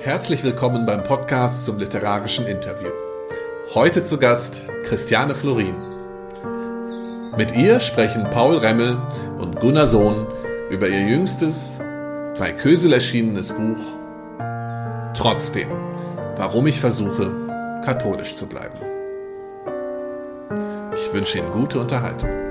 Herzlich willkommen beim Podcast zum literarischen Interview. Heute zu Gast Christiane Florin. Mit ihr sprechen Paul Remmel und Gunnar Sohn über ihr jüngstes, bei Kösel erschienenes Buch Trotzdem, warum ich versuche, katholisch zu bleiben. Ich wünsche Ihnen gute Unterhaltung.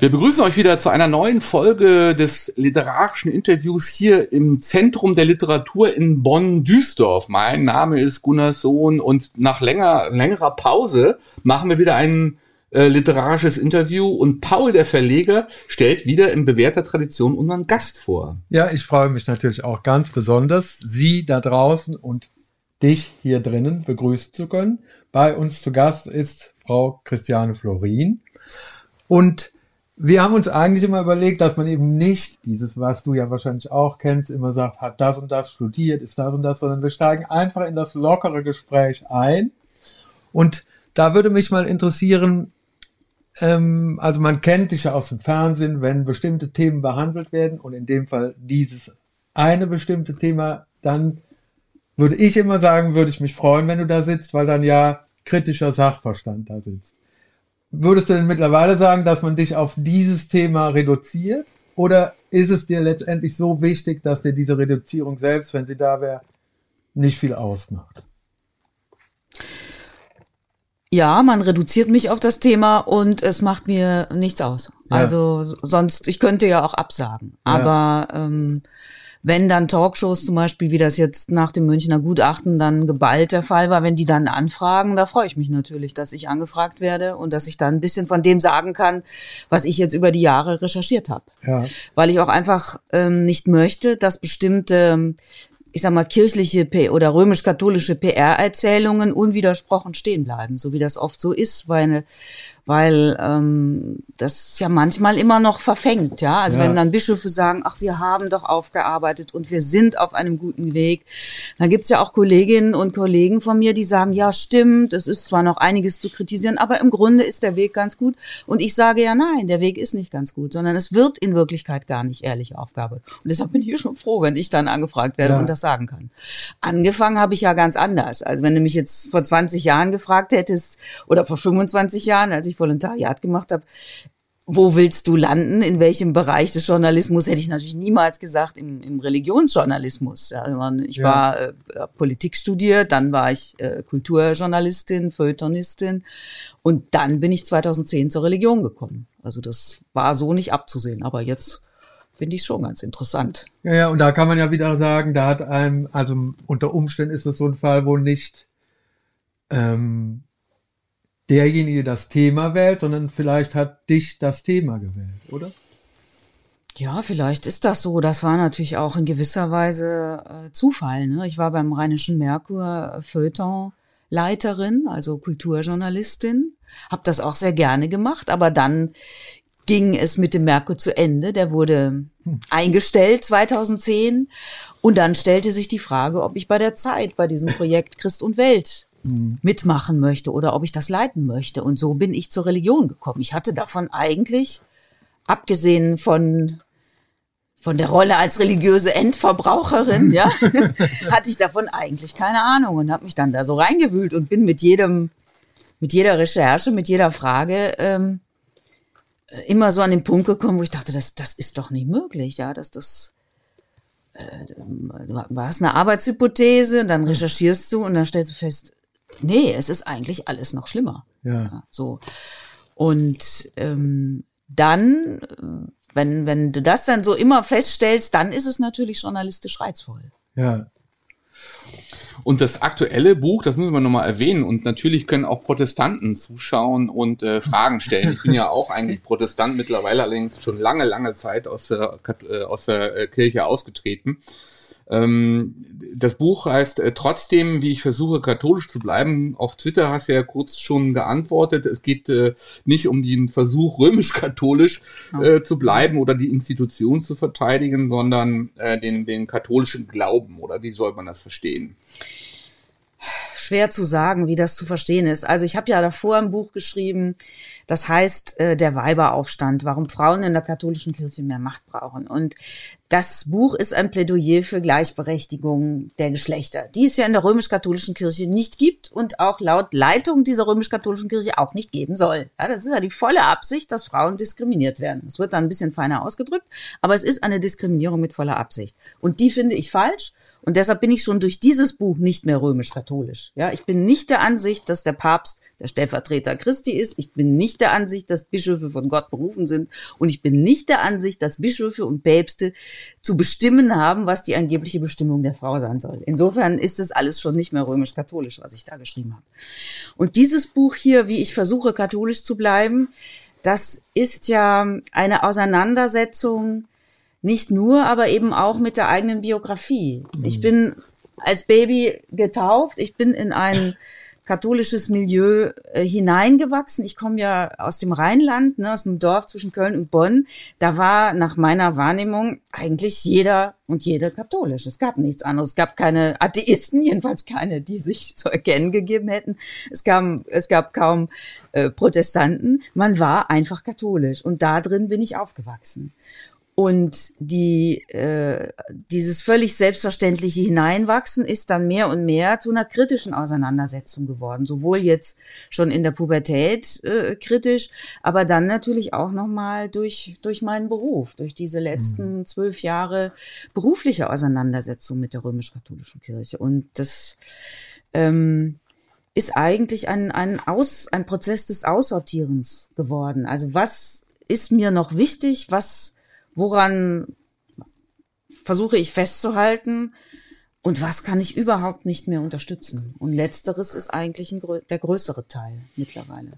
Wir begrüßen euch wieder zu einer neuen Folge des literarischen Interviews hier im Zentrum der Literatur in Bonn-Düsdorf. Mein Name ist Gunnar Sohn und nach länger, längerer Pause machen wir wieder ein äh, literarisches Interview und Paul, der Verleger, stellt wieder in bewährter Tradition unseren Gast vor. Ja, ich freue mich natürlich auch ganz besonders, Sie da draußen und dich hier drinnen begrüßen zu können. Bei uns zu Gast ist Frau Christiane Florin und wir haben uns eigentlich immer überlegt, dass man eben nicht dieses, was du ja wahrscheinlich auch kennst, immer sagt, hat das und das studiert, ist das und das, sondern wir steigen einfach in das lockere Gespräch ein. Und da würde mich mal interessieren, ähm, also man kennt dich ja aus dem Fernsehen, wenn bestimmte Themen behandelt werden und in dem Fall dieses eine bestimmte Thema, dann würde ich immer sagen, würde ich mich freuen, wenn du da sitzt, weil dann ja kritischer Sachverstand da sitzt. Würdest du denn mittlerweile sagen, dass man dich auf dieses Thema reduziert? Oder ist es dir letztendlich so wichtig, dass dir diese Reduzierung selbst, wenn sie da wäre, nicht viel ausmacht? Ja, man reduziert mich auf das Thema und es macht mir nichts aus. Ja. Also sonst, ich könnte ja auch absagen. Aber ja. ähm, wenn dann Talkshows zum Beispiel, wie das jetzt nach dem Münchner Gutachten dann geballt der Fall war, wenn die dann anfragen, da freue ich mich natürlich, dass ich angefragt werde und dass ich dann ein bisschen von dem sagen kann, was ich jetzt über die Jahre recherchiert habe. Ja. Weil ich auch einfach ähm, nicht möchte, dass bestimmte ich sag mal, kirchliche P oder römisch-katholische PR-Erzählungen unwidersprochen stehen bleiben, so wie das oft so ist, weil weil ähm, das ja manchmal immer noch verfängt, ja. Also ja. wenn dann Bischöfe sagen, ach, wir haben doch aufgearbeitet und wir sind auf einem guten Weg, dann gibt's ja auch Kolleginnen und Kollegen von mir, die sagen, ja, stimmt, es ist zwar noch einiges zu kritisieren, aber im Grunde ist der Weg ganz gut. Und ich sage ja, nein, der Weg ist nicht ganz gut, sondern es wird in Wirklichkeit gar nicht ehrlich aufgearbeitet. Und deshalb bin ich schon froh, wenn ich dann angefragt werde ja. und das sagen kann. Angefangen habe ich ja ganz anders. Also wenn du mich jetzt vor 20 Jahren gefragt hättest oder vor 25 Jahren, als ich Volontariat gemacht habe, wo willst du landen? In welchem Bereich des Journalismus hätte ich natürlich niemals gesagt im, im Religionsjournalismus. Ja, ich ja. war äh, Politik studiert, dann war ich äh, Kulturjournalistin, Feuilletonistin und dann bin ich 2010 zur Religion gekommen. Also das war so nicht abzusehen, aber jetzt finde ich schon ganz interessant. Ja, ja, und da kann man ja wieder sagen, da hat einem, also unter Umständen ist es so ein Fall, wo nicht ähm, derjenige das Thema wählt, sondern vielleicht hat dich das Thema gewählt, oder? Ja, vielleicht ist das so. Das war natürlich auch in gewisser Weise äh, Zufall. Ne? Ich war beim Rheinischen Merkur äh, Feuilleton-Leiterin, also Kulturjournalistin, habe das auch sehr gerne gemacht, aber dann ging es mit dem Merkur zu Ende. Der wurde hm. eingestellt 2010 und dann stellte sich die Frage, ob ich bei der Zeit bei diesem Projekt Christ und Welt Mhm. mitmachen möchte oder ob ich das leiten möchte. Und so bin ich zur Religion gekommen. Ich hatte davon eigentlich, abgesehen von von der Rolle als religiöse Endverbraucherin, ja, hatte ich davon eigentlich keine Ahnung und habe mich dann da so reingewühlt und bin mit jedem, mit jeder Recherche, mit jeder Frage ähm, äh, immer so an den Punkt gekommen, wo ich dachte, das, das ist doch nicht möglich, ja, dass das äh, war es eine Arbeitshypothese, dann recherchierst du und dann stellst du fest, nee, es ist eigentlich alles noch schlimmer. Ja. ja so. Und ähm, dann, wenn, wenn du das dann so immer feststellst, dann ist es natürlich journalistisch reizvoll. Ja. Und das aktuelle Buch, das müssen wir nochmal erwähnen. Und natürlich können auch Protestanten zuschauen und äh, Fragen stellen. Ich bin ja auch eigentlich Protestant, mittlerweile allerdings schon lange, lange Zeit aus der, äh, aus der äh, Kirche ausgetreten. Ähm, das Buch heißt äh, trotzdem, wie ich versuche, katholisch zu bleiben. Auf Twitter hast du ja kurz schon geantwortet. Es geht äh, nicht um den Versuch, römisch-katholisch äh, zu bleiben oder die Institution zu verteidigen, sondern äh, den, den katholischen Glauben. Oder wie soll man das verstehen? schwer zu sagen, wie das zu verstehen ist. Also ich habe ja davor ein Buch geschrieben, das heißt äh, Der Weiberaufstand, warum Frauen in der katholischen Kirche mehr Macht brauchen. Und das Buch ist ein Plädoyer für Gleichberechtigung der Geschlechter, die es ja in der römisch-katholischen Kirche nicht gibt und auch laut Leitung dieser römisch-katholischen Kirche auch nicht geben soll. Ja, das ist ja die volle Absicht, dass Frauen diskriminiert werden. Es wird dann ein bisschen feiner ausgedrückt, aber es ist eine Diskriminierung mit voller Absicht. Und die finde ich falsch. Und deshalb bin ich schon durch dieses Buch nicht mehr römisch-katholisch. Ja, ich bin nicht der Ansicht, dass der Papst der Stellvertreter Christi ist. Ich bin nicht der Ansicht, dass Bischöfe von Gott berufen sind. Und ich bin nicht der Ansicht, dass Bischöfe und Päpste zu bestimmen haben, was die angebliche Bestimmung der Frau sein soll. Insofern ist es alles schon nicht mehr römisch-katholisch, was ich da geschrieben habe. Und dieses Buch hier, wie ich versuche, katholisch zu bleiben, das ist ja eine Auseinandersetzung nicht nur, aber eben auch mit der eigenen Biografie. Mhm. Ich bin als Baby getauft, ich bin in ein katholisches Milieu äh, hineingewachsen. Ich komme ja aus dem Rheinland, ne, aus einem Dorf zwischen Köln und Bonn. Da war nach meiner Wahrnehmung eigentlich jeder und jede katholisch. Es gab nichts anderes. Es gab keine Atheisten, jedenfalls keine, die sich zu erkennen gegeben hätten. Es gab, es gab kaum äh, Protestanten. Man war einfach katholisch und da drin bin ich aufgewachsen. Und die, äh, dieses völlig selbstverständliche Hineinwachsen ist dann mehr und mehr zu einer kritischen Auseinandersetzung geworden. Sowohl jetzt schon in der Pubertät äh, kritisch, aber dann natürlich auch nochmal durch, durch meinen Beruf, durch diese letzten mhm. zwölf Jahre berufliche Auseinandersetzung mit der römisch-katholischen Kirche. Und das ähm, ist eigentlich ein, ein, Aus, ein Prozess des Aussortierens geworden. Also was ist mir noch wichtig, was woran versuche ich festzuhalten und was kann ich überhaupt nicht mehr unterstützen. Und letzteres ist eigentlich ein, der größere Teil mittlerweile.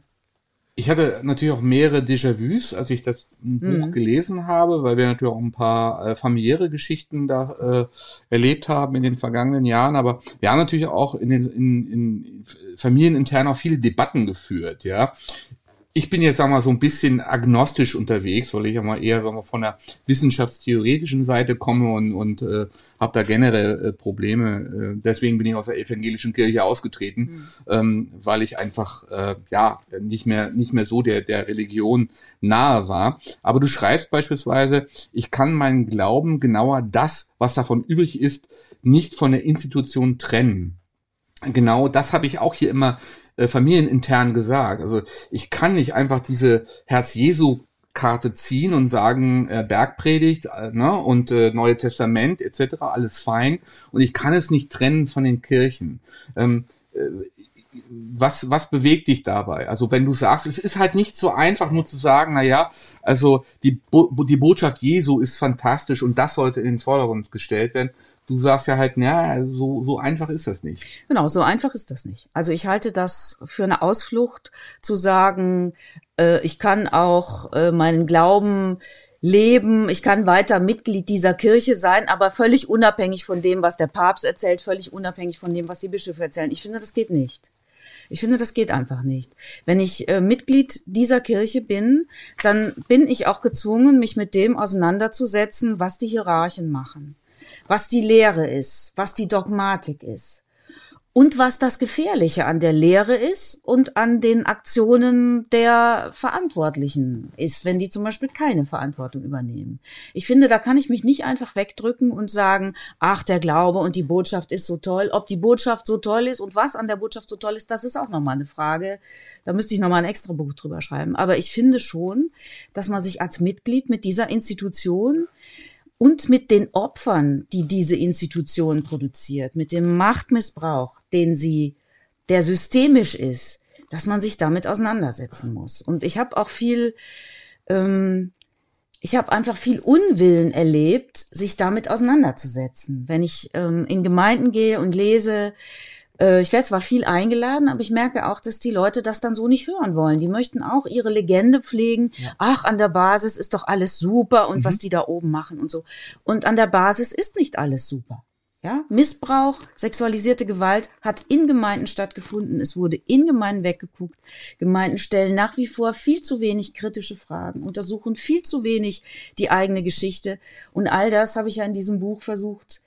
Ich hatte natürlich auch mehrere Déjà-vus, als ich das Buch mhm. gelesen habe, weil wir natürlich auch ein paar äh, familiäre Geschichten da äh, erlebt haben in den vergangenen Jahren. Aber wir haben natürlich auch in den in, in familienintern auch viele Debatten geführt, ja, ich bin jetzt, sagen wir mal, so ein bisschen agnostisch unterwegs, weil ich ja mal eher sagen wir, von der wissenschaftstheoretischen Seite komme und, und äh, habe da generell äh, Probleme. Äh, deswegen bin ich aus der evangelischen Kirche ausgetreten, mhm. ähm, weil ich einfach äh, ja nicht mehr nicht mehr so der der Religion nahe war. Aber du schreibst beispielsweise, ich kann meinen Glauben genauer das, was davon übrig ist, nicht von der Institution trennen genau das habe ich auch hier immer äh, familienintern gesagt. Also ich kann nicht einfach diese Herz-Jesu Karte ziehen und sagen, äh, Bergpredigt äh, ne, und äh, Neue Testament etc., alles fein. Und ich kann es nicht trennen von den Kirchen. Ähm, äh, was, was bewegt dich dabei? Also wenn du sagst, es ist halt nicht so einfach nur zu sagen, na ja, also die, Bo die Botschaft Jesu ist fantastisch und das sollte in den Vordergrund gestellt werden, du sagst ja halt, ja, so, so einfach ist das nicht. Genau, so einfach ist das nicht. Also ich halte das für eine Ausflucht zu sagen, äh, ich kann auch äh, meinen Glauben leben, ich kann weiter Mitglied dieser Kirche sein, aber völlig unabhängig von dem, was der Papst erzählt, völlig unabhängig von dem, was die Bischöfe erzählen. Ich finde, das geht nicht. Ich finde, das geht einfach nicht. Wenn ich äh, Mitglied dieser Kirche bin, dann bin ich auch gezwungen, mich mit dem auseinanderzusetzen, was die Hierarchen machen was die Lehre ist, was die Dogmatik ist. und was das Gefährliche an der Lehre ist und an den Aktionen der Verantwortlichen ist, wenn die zum Beispiel keine Verantwortung übernehmen. Ich finde, da kann ich mich nicht einfach wegdrücken und sagen, ach, der Glaube und die Botschaft ist so toll. Ob die Botschaft so toll ist und was an der Botschaft so toll ist, das ist auch nochmal eine Frage. Da müsste ich nochmal ein extra Buch drüber schreiben. Aber ich finde schon, dass man sich als Mitglied mit dieser Institution und mit den Opfern, die diese Institution produziert, mit dem Machtmissbrauch, den sie, der systemisch ist, dass man sich damit auseinandersetzen muss. Und ich habe auch viel, ähm, ich habe einfach viel Unwillen erlebt, sich damit auseinanderzusetzen. Wenn ich ähm, in Gemeinden gehe und lese, ich werde zwar viel eingeladen, aber ich merke auch, dass die Leute das dann so nicht hören wollen. Die möchten auch ihre Legende pflegen. Ja. Ach, an der Basis ist doch alles super und mhm. was die da oben machen und so. Und an der Basis ist nicht alles super. Ja, Missbrauch, sexualisierte Gewalt hat in Gemeinden stattgefunden. Es wurde in Gemeinden weggeguckt. Gemeinden stellen nach wie vor viel zu wenig kritische Fragen, untersuchen viel zu wenig die eigene Geschichte. Und all das habe ich ja in diesem Buch versucht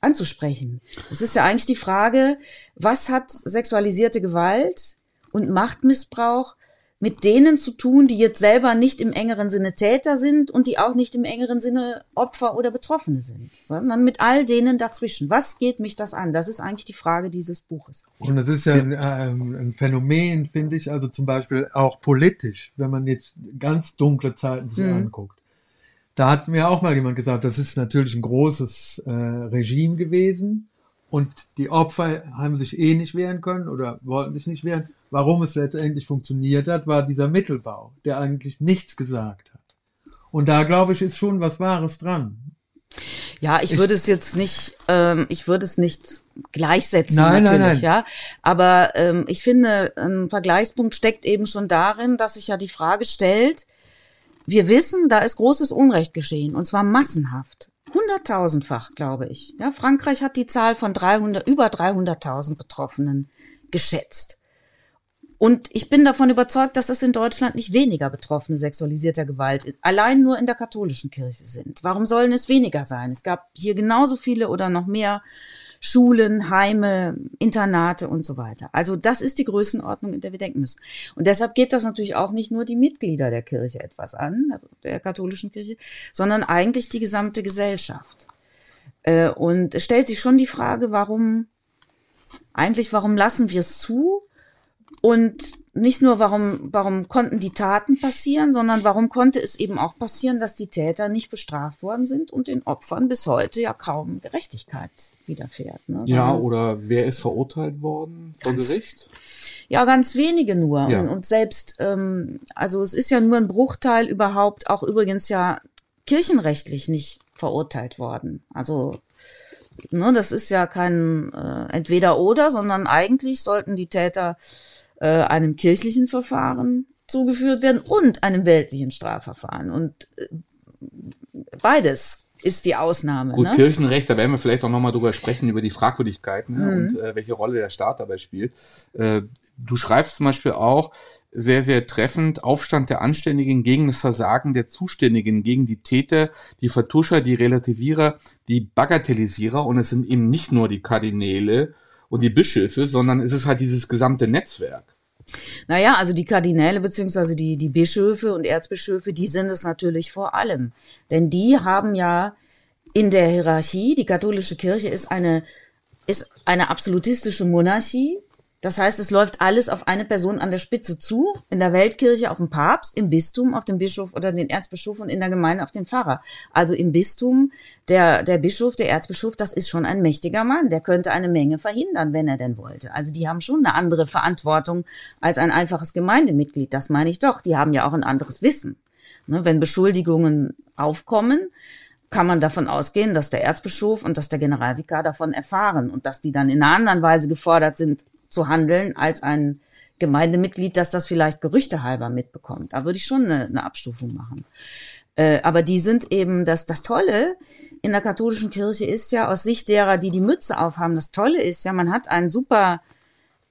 anzusprechen. Es ist ja eigentlich die Frage, was hat sexualisierte Gewalt und Machtmissbrauch mit denen zu tun, die jetzt selber nicht im engeren Sinne Täter sind und die auch nicht im engeren Sinne Opfer oder Betroffene sind, sondern mit all denen dazwischen. Was geht mich das an? Das ist eigentlich die Frage dieses Buches. Und es ist ja ein, ein Phänomen, finde ich, also zum Beispiel auch politisch, wenn man jetzt ganz dunkle Zeiten sich mhm. anguckt. Da hat mir auch mal jemand gesagt, das ist natürlich ein großes äh, Regime gewesen und die Opfer haben sich eh nicht wehren können oder wollten sich nicht wehren. Warum es letztendlich funktioniert hat, war dieser Mittelbau, der eigentlich nichts gesagt hat. Und da glaube ich, ist schon was Wahres dran. Ja, ich, ich würde es jetzt nicht, ähm, ich würde es nicht gleichsetzen nein, natürlich, nein, nein. ja. Aber ähm, ich finde, ein Vergleichspunkt steckt eben schon darin, dass sich ja die Frage stellt, wir wissen, da ist großes Unrecht geschehen, und zwar massenhaft. Hunderttausendfach, glaube ich. Ja, Frankreich hat die Zahl von 300, über 300.000 Betroffenen geschätzt. Und ich bin davon überzeugt, dass es in Deutschland nicht weniger Betroffene sexualisierter Gewalt allein nur in der katholischen Kirche sind. Warum sollen es weniger sein? Es gab hier genauso viele oder noch mehr Schulen, Heime, Internate und so weiter. Also das ist die Größenordnung, in der wir denken müssen. Und deshalb geht das natürlich auch nicht nur die Mitglieder der Kirche etwas an, der katholischen Kirche, sondern eigentlich die gesamte Gesellschaft. Äh, und es stellt sich schon die Frage, warum, eigentlich, warum lassen wir es zu? Und nicht nur, warum, warum konnten die Taten passieren, sondern warum konnte es eben auch passieren, dass die Täter nicht bestraft worden sind und den Opfern bis heute ja kaum Gerechtigkeit widerfährt. Ne? Ja, oder wer ist verurteilt worden vor Gericht? Ja, ganz wenige nur. Ja. Und, und selbst, ähm, also es ist ja nur ein Bruchteil überhaupt, auch übrigens ja kirchenrechtlich nicht verurteilt worden. Also ne, das ist ja kein äh, Entweder-Oder, sondern eigentlich sollten die Täter äh, einem kirchlichen Verfahren zugeführt werden und einem weltlichen Strafverfahren. Und äh, beides ist die Ausnahme. Gut, ne? Kirchenrecht, da werden wir vielleicht auch nochmal drüber sprechen, über die Fragwürdigkeiten ne, mhm. und äh, welche Rolle der Staat dabei spielt. Äh, du schreibst zum Beispiel auch sehr, sehr treffend, Aufstand der Anständigen gegen das Versagen der Zuständigen, gegen die Täter, die Vertuscher, die Relativierer, die Bagatellisierer. Und es sind eben nicht nur die Kardinäle und die Bischöfe, sondern es ist halt dieses gesamte Netzwerk. Naja, also die Kardinäle beziehungsweise die, die Bischöfe und Erzbischöfe, die sind es natürlich vor allem. Denn die haben ja in der Hierarchie, die katholische Kirche ist eine, ist eine absolutistische Monarchie das heißt, es läuft alles auf eine Person an der Spitze zu, in der Weltkirche auf den Papst, im Bistum auf den Bischof oder den Erzbischof und in der Gemeinde auf den Pfarrer. Also im Bistum der, der Bischof, der Erzbischof, das ist schon ein mächtiger Mann, der könnte eine Menge verhindern, wenn er denn wollte. Also die haben schon eine andere Verantwortung als ein einfaches Gemeindemitglied, das meine ich doch. Die haben ja auch ein anderes Wissen. Ne, wenn Beschuldigungen aufkommen, kann man davon ausgehen, dass der Erzbischof und dass der Generalvikar davon erfahren und dass die dann in einer anderen Weise gefordert sind, zu handeln als ein Gemeindemitglied, das das vielleicht Gerüchte halber mitbekommt. Da würde ich schon eine, eine Abstufung machen. Äh, aber die sind eben, das, das Tolle in der katholischen Kirche ist ja aus Sicht derer, die die Mütze aufhaben, das Tolle ist ja, man hat einen super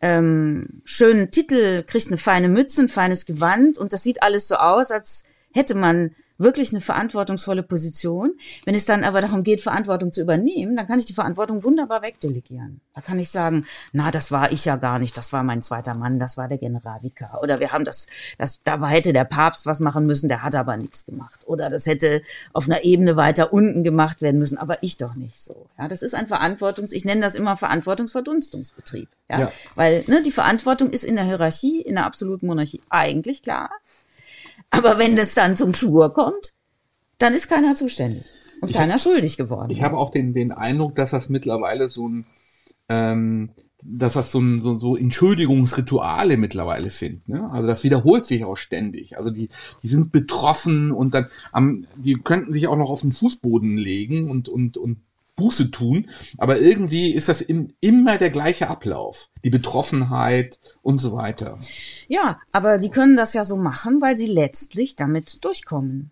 ähm, schönen Titel, kriegt eine feine Mütze, ein feines Gewand und das sieht alles so aus, als hätte man wirklich eine verantwortungsvolle Position. Wenn es dann aber darum geht, Verantwortung zu übernehmen, dann kann ich die Verantwortung wunderbar wegdelegieren. Da kann ich sagen, na, das war ich ja gar nicht, das war mein zweiter Mann, das war der Generalvikar. Oder wir haben das, das, da hätte der Papst was machen müssen, der hat aber nichts gemacht. Oder das hätte auf einer Ebene weiter unten gemacht werden müssen, aber ich doch nicht so. Ja, das ist ein Verantwortungs, ich nenne das immer Verantwortungsverdunstungsbetrieb. Ja, ja. weil ne, die Verantwortung ist in der Hierarchie, in der absoluten Monarchie eigentlich klar. Aber wenn es dann zum Schwur kommt, dann ist keiner zuständig und ich keiner hab, schuldig geworden. Ich habe auch den, den Eindruck, dass das mittlerweile so ein, ähm, dass das so, ein, so, so Entschuldigungsrituale mittlerweile sind. Ne? Also das wiederholt sich auch ständig. Also die, die sind betroffen und dann, am, die könnten sich auch noch auf den Fußboden legen und, und, und Buße tun, aber irgendwie ist das im, immer der gleiche Ablauf. Die Betroffenheit und so weiter. Ja, aber die können das ja so machen, weil sie letztlich damit durchkommen.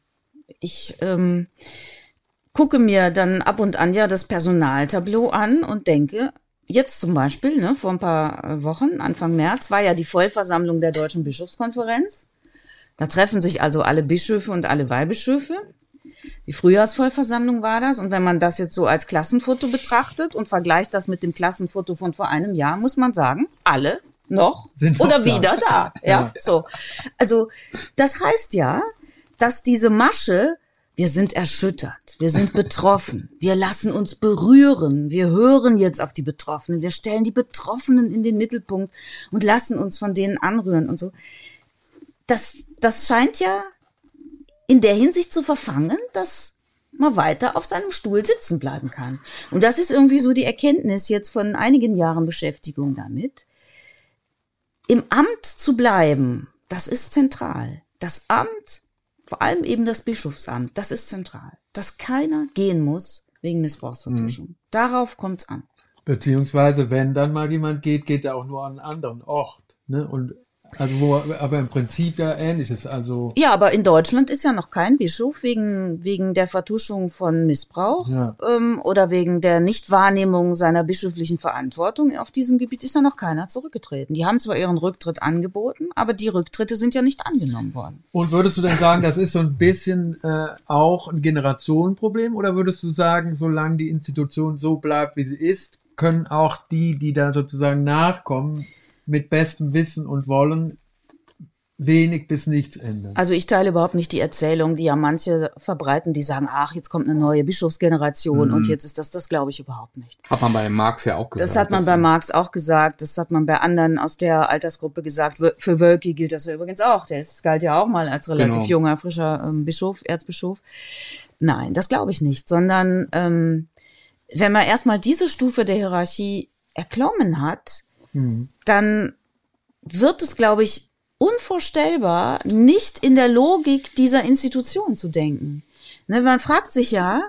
Ich ähm, gucke mir dann ab und an ja das Personaltableau an und denke, jetzt zum Beispiel, ne, vor ein paar Wochen, Anfang März, war ja die Vollversammlung der Deutschen Bischofskonferenz. Da treffen sich also alle Bischöfe und alle Weihbischöfe. Die Frühjahrsvollversammlung war das. Und wenn man das jetzt so als Klassenfoto betrachtet und vergleicht das mit dem Klassenfoto von vor einem Jahr, muss man sagen, alle noch Sind oder noch wieder da. Ja, ja, so. Also, das heißt ja, dass diese Masche wir sind erschüttert, wir sind betroffen, wir lassen uns berühren, wir hören jetzt auf die Betroffenen, wir stellen die Betroffenen in den Mittelpunkt und lassen uns von denen anrühren und so. Das, das scheint ja in der Hinsicht zu verfangen, dass man weiter auf seinem Stuhl sitzen bleiben kann. Und das ist irgendwie so die Erkenntnis jetzt von einigen Jahren Beschäftigung damit. Im Amt zu bleiben, das ist zentral. Das Amt, vor allem eben das Bischofsamt, das ist zentral. Dass keiner gehen muss wegen Missbrauchsvertuschung. Mhm. Darauf kommt's an. Beziehungsweise, wenn dann mal jemand geht, geht er auch nur an einen anderen Ort. Ne? Und also wo, aber im Prinzip ja ähnliches. Also ja, aber in Deutschland ist ja noch kein Bischof wegen wegen der Vertuschung von Missbrauch ja. ähm, oder wegen der Nichtwahrnehmung seiner bischöflichen Verantwortung auf diesem Gebiet ist ja noch keiner zurückgetreten. Die haben zwar ihren Rücktritt angeboten, aber die Rücktritte sind ja nicht angenommen worden. Und würdest du denn sagen, das ist so ein bisschen äh, auch ein Generationenproblem oder würdest du sagen, solange die Institution so bleibt, wie sie ist, können auch die, die da sozusagen nachkommen, mit bestem Wissen und Wollen wenig bis nichts ändern. Also ich teile überhaupt nicht die Erzählung, die ja manche verbreiten, die sagen, ach, jetzt kommt eine neue Bischofsgeneration mhm. und jetzt ist das, das glaube ich überhaupt nicht. Hat man bei Marx ja auch gesagt. Das hat man bei Marx auch gesagt, das hat man bei anderen aus der Altersgruppe gesagt. Für Wölki gilt das ja übrigens auch. Der ist, galt ja auch mal als relativ genau. junger, frischer ähm, Bischof, Erzbischof. Nein, das glaube ich nicht, sondern ähm, wenn man erstmal diese Stufe der Hierarchie erklommen hat, Mhm. Dann wird es, glaube ich, unvorstellbar, nicht in der Logik dieser Institution zu denken. Ne, man fragt sich ja,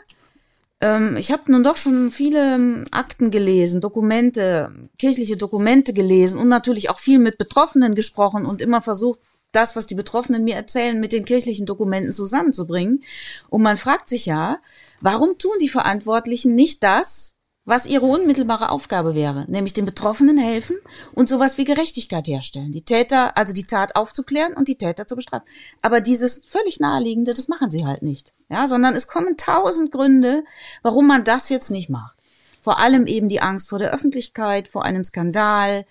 ähm, ich habe nun doch schon viele ähm, Akten gelesen, Dokumente, kirchliche Dokumente gelesen und natürlich auch viel mit Betroffenen gesprochen und immer versucht, das, was die Betroffenen mir erzählen, mit den kirchlichen Dokumenten zusammenzubringen. Und man fragt sich ja, warum tun die Verantwortlichen nicht das, was ihre unmittelbare Aufgabe wäre, nämlich den Betroffenen helfen und sowas wie Gerechtigkeit herstellen. Die Täter, also die Tat aufzuklären und die Täter zu bestrafen. Aber dieses völlig naheliegende, das machen sie halt nicht. Ja, sondern es kommen tausend Gründe, warum man das jetzt nicht macht. Vor allem eben die Angst vor der Öffentlichkeit, vor einem Skandal,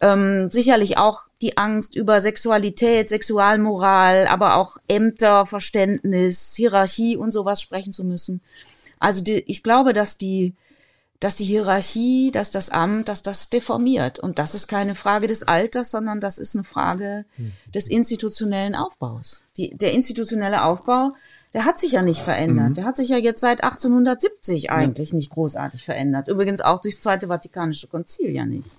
ähm, sicherlich auch die Angst über Sexualität, Sexualmoral, aber auch Ämter, Verständnis, Hierarchie und sowas sprechen zu müssen. Also die, ich glaube, dass die dass die Hierarchie, dass das Amt, dass das deformiert. Und das ist keine Frage des Alters, sondern das ist eine Frage hm. des institutionellen Aufbaus. Die, der institutionelle Aufbau, der hat sich ja nicht verändert. Mhm. Der hat sich ja jetzt seit 1870 eigentlich ja. nicht großartig verändert. Übrigens auch durchs Zweite Vatikanische Konzil ja nicht.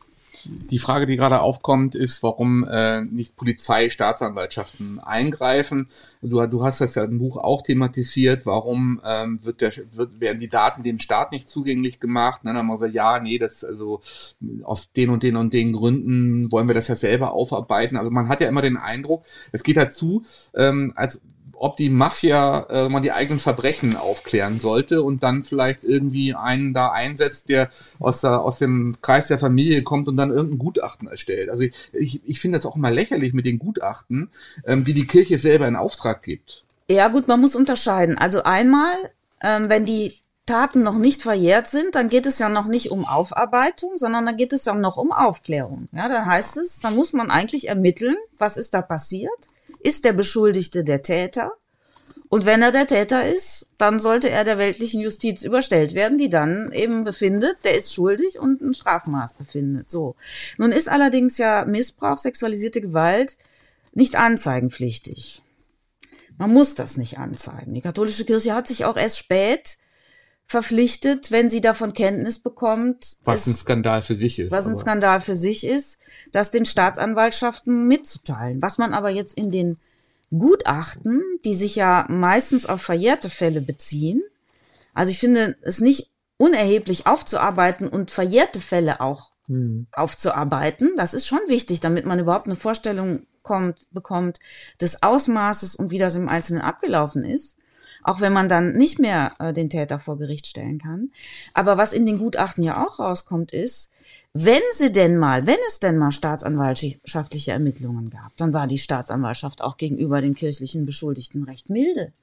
Die Frage, die gerade aufkommt, ist, warum äh, nicht Polizei, Staatsanwaltschaften eingreifen. Du, du hast das ja im Buch auch thematisiert. Warum ähm, wird der, wird, werden die Daten dem Staat nicht zugänglich gemacht? dann haben wir gesagt, ja, nee, das also aus den und den und den Gründen wollen wir das ja selber aufarbeiten. Also man hat ja immer den Eindruck, es geht dazu, ähm, als ob die Mafia äh, mal die eigenen Verbrechen aufklären sollte und dann vielleicht irgendwie einen da einsetzt, der aus, der, aus dem Kreis der Familie kommt und dann irgendein Gutachten erstellt. Also ich, ich, ich finde das auch immer lächerlich mit den Gutachten, ähm, die die Kirche selber in Auftrag gibt. Ja, gut, man muss unterscheiden. Also einmal, ähm, wenn die Taten noch nicht verjährt sind, dann geht es ja noch nicht um Aufarbeitung, sondern dann geht es ja noch um Aufklärung. Ja, dann heißt es, dann muss man eigentlich ermitteln, was ist da passiert? Ist der Beschuldigte der Täter? Und wenn er der Täter ist, dann sollte er der weltlichen Justiz überstellt werden, die dann eben befindet, der ist schuldig und ein Strafmaß befindet. So. Nun ist allerdings ja Missbrauch, sexualisierte Gewalt nicht anzeigenpflichtig. Man muss das nicht anzeigen. Die katholische Kirche hat sich auch erst spät verpflichtet, wenn sie davon Kenntnis bekommt. Was ein Skandal für sich ist. Was ein Skandal für sich ist, das den Staatsanwaltschaften mitzuteilen. Was man aber jetzt in den Gutachten, die sich ja meistens auf verjährte Fälle beziehen, also ich finde es nicht unerheblich aufzuarbeiten und verjährte Fälle auch hm. aufzuarbeiten. Das ist schon wichtig, damit man überhaupt eine Vorstellung kommt, bekommt des Ausmaßes und wie das im Einzelnen abgelaufen ist auch wenn man dann nicht mehr äh, den Täter vor Gericht stellen kann. Aber was in den Gutachten ja auch rauskommt, ist, wenn sie denn mal, wenn es denn mal staatsanwaltschaftliche Ermittlungen gab, dann war die Staatsanwaltschaft auch gegenüber den kirchlichen Beschuldigten recht milde.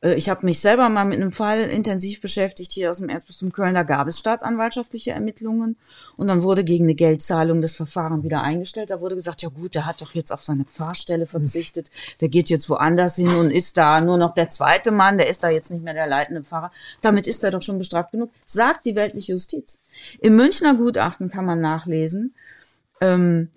Äh, ich habe mich selber mal mit einem Fall intensiv beschäftigt hier aus dem Erzbistum Köln. Da gab es staatsanwaltschaftliche Ermittlungen und dann wurde gegen eine Geldzahlung das Verfahren wieder eingestellt. Da wurde gesagt, ja gut, der hat doch jetzt auf seine Pfarrstelle verzichtet. Der geht jetzt woanders hin und ist da nur noch der zweite Mann. Der ist da jetzt nicht mehr der leitende Pfarrer. Damit ist er doch schon bestraft genug, sagt die weltliche Justiz. Im Münchner Gutachten kann man nachlesen, ähm,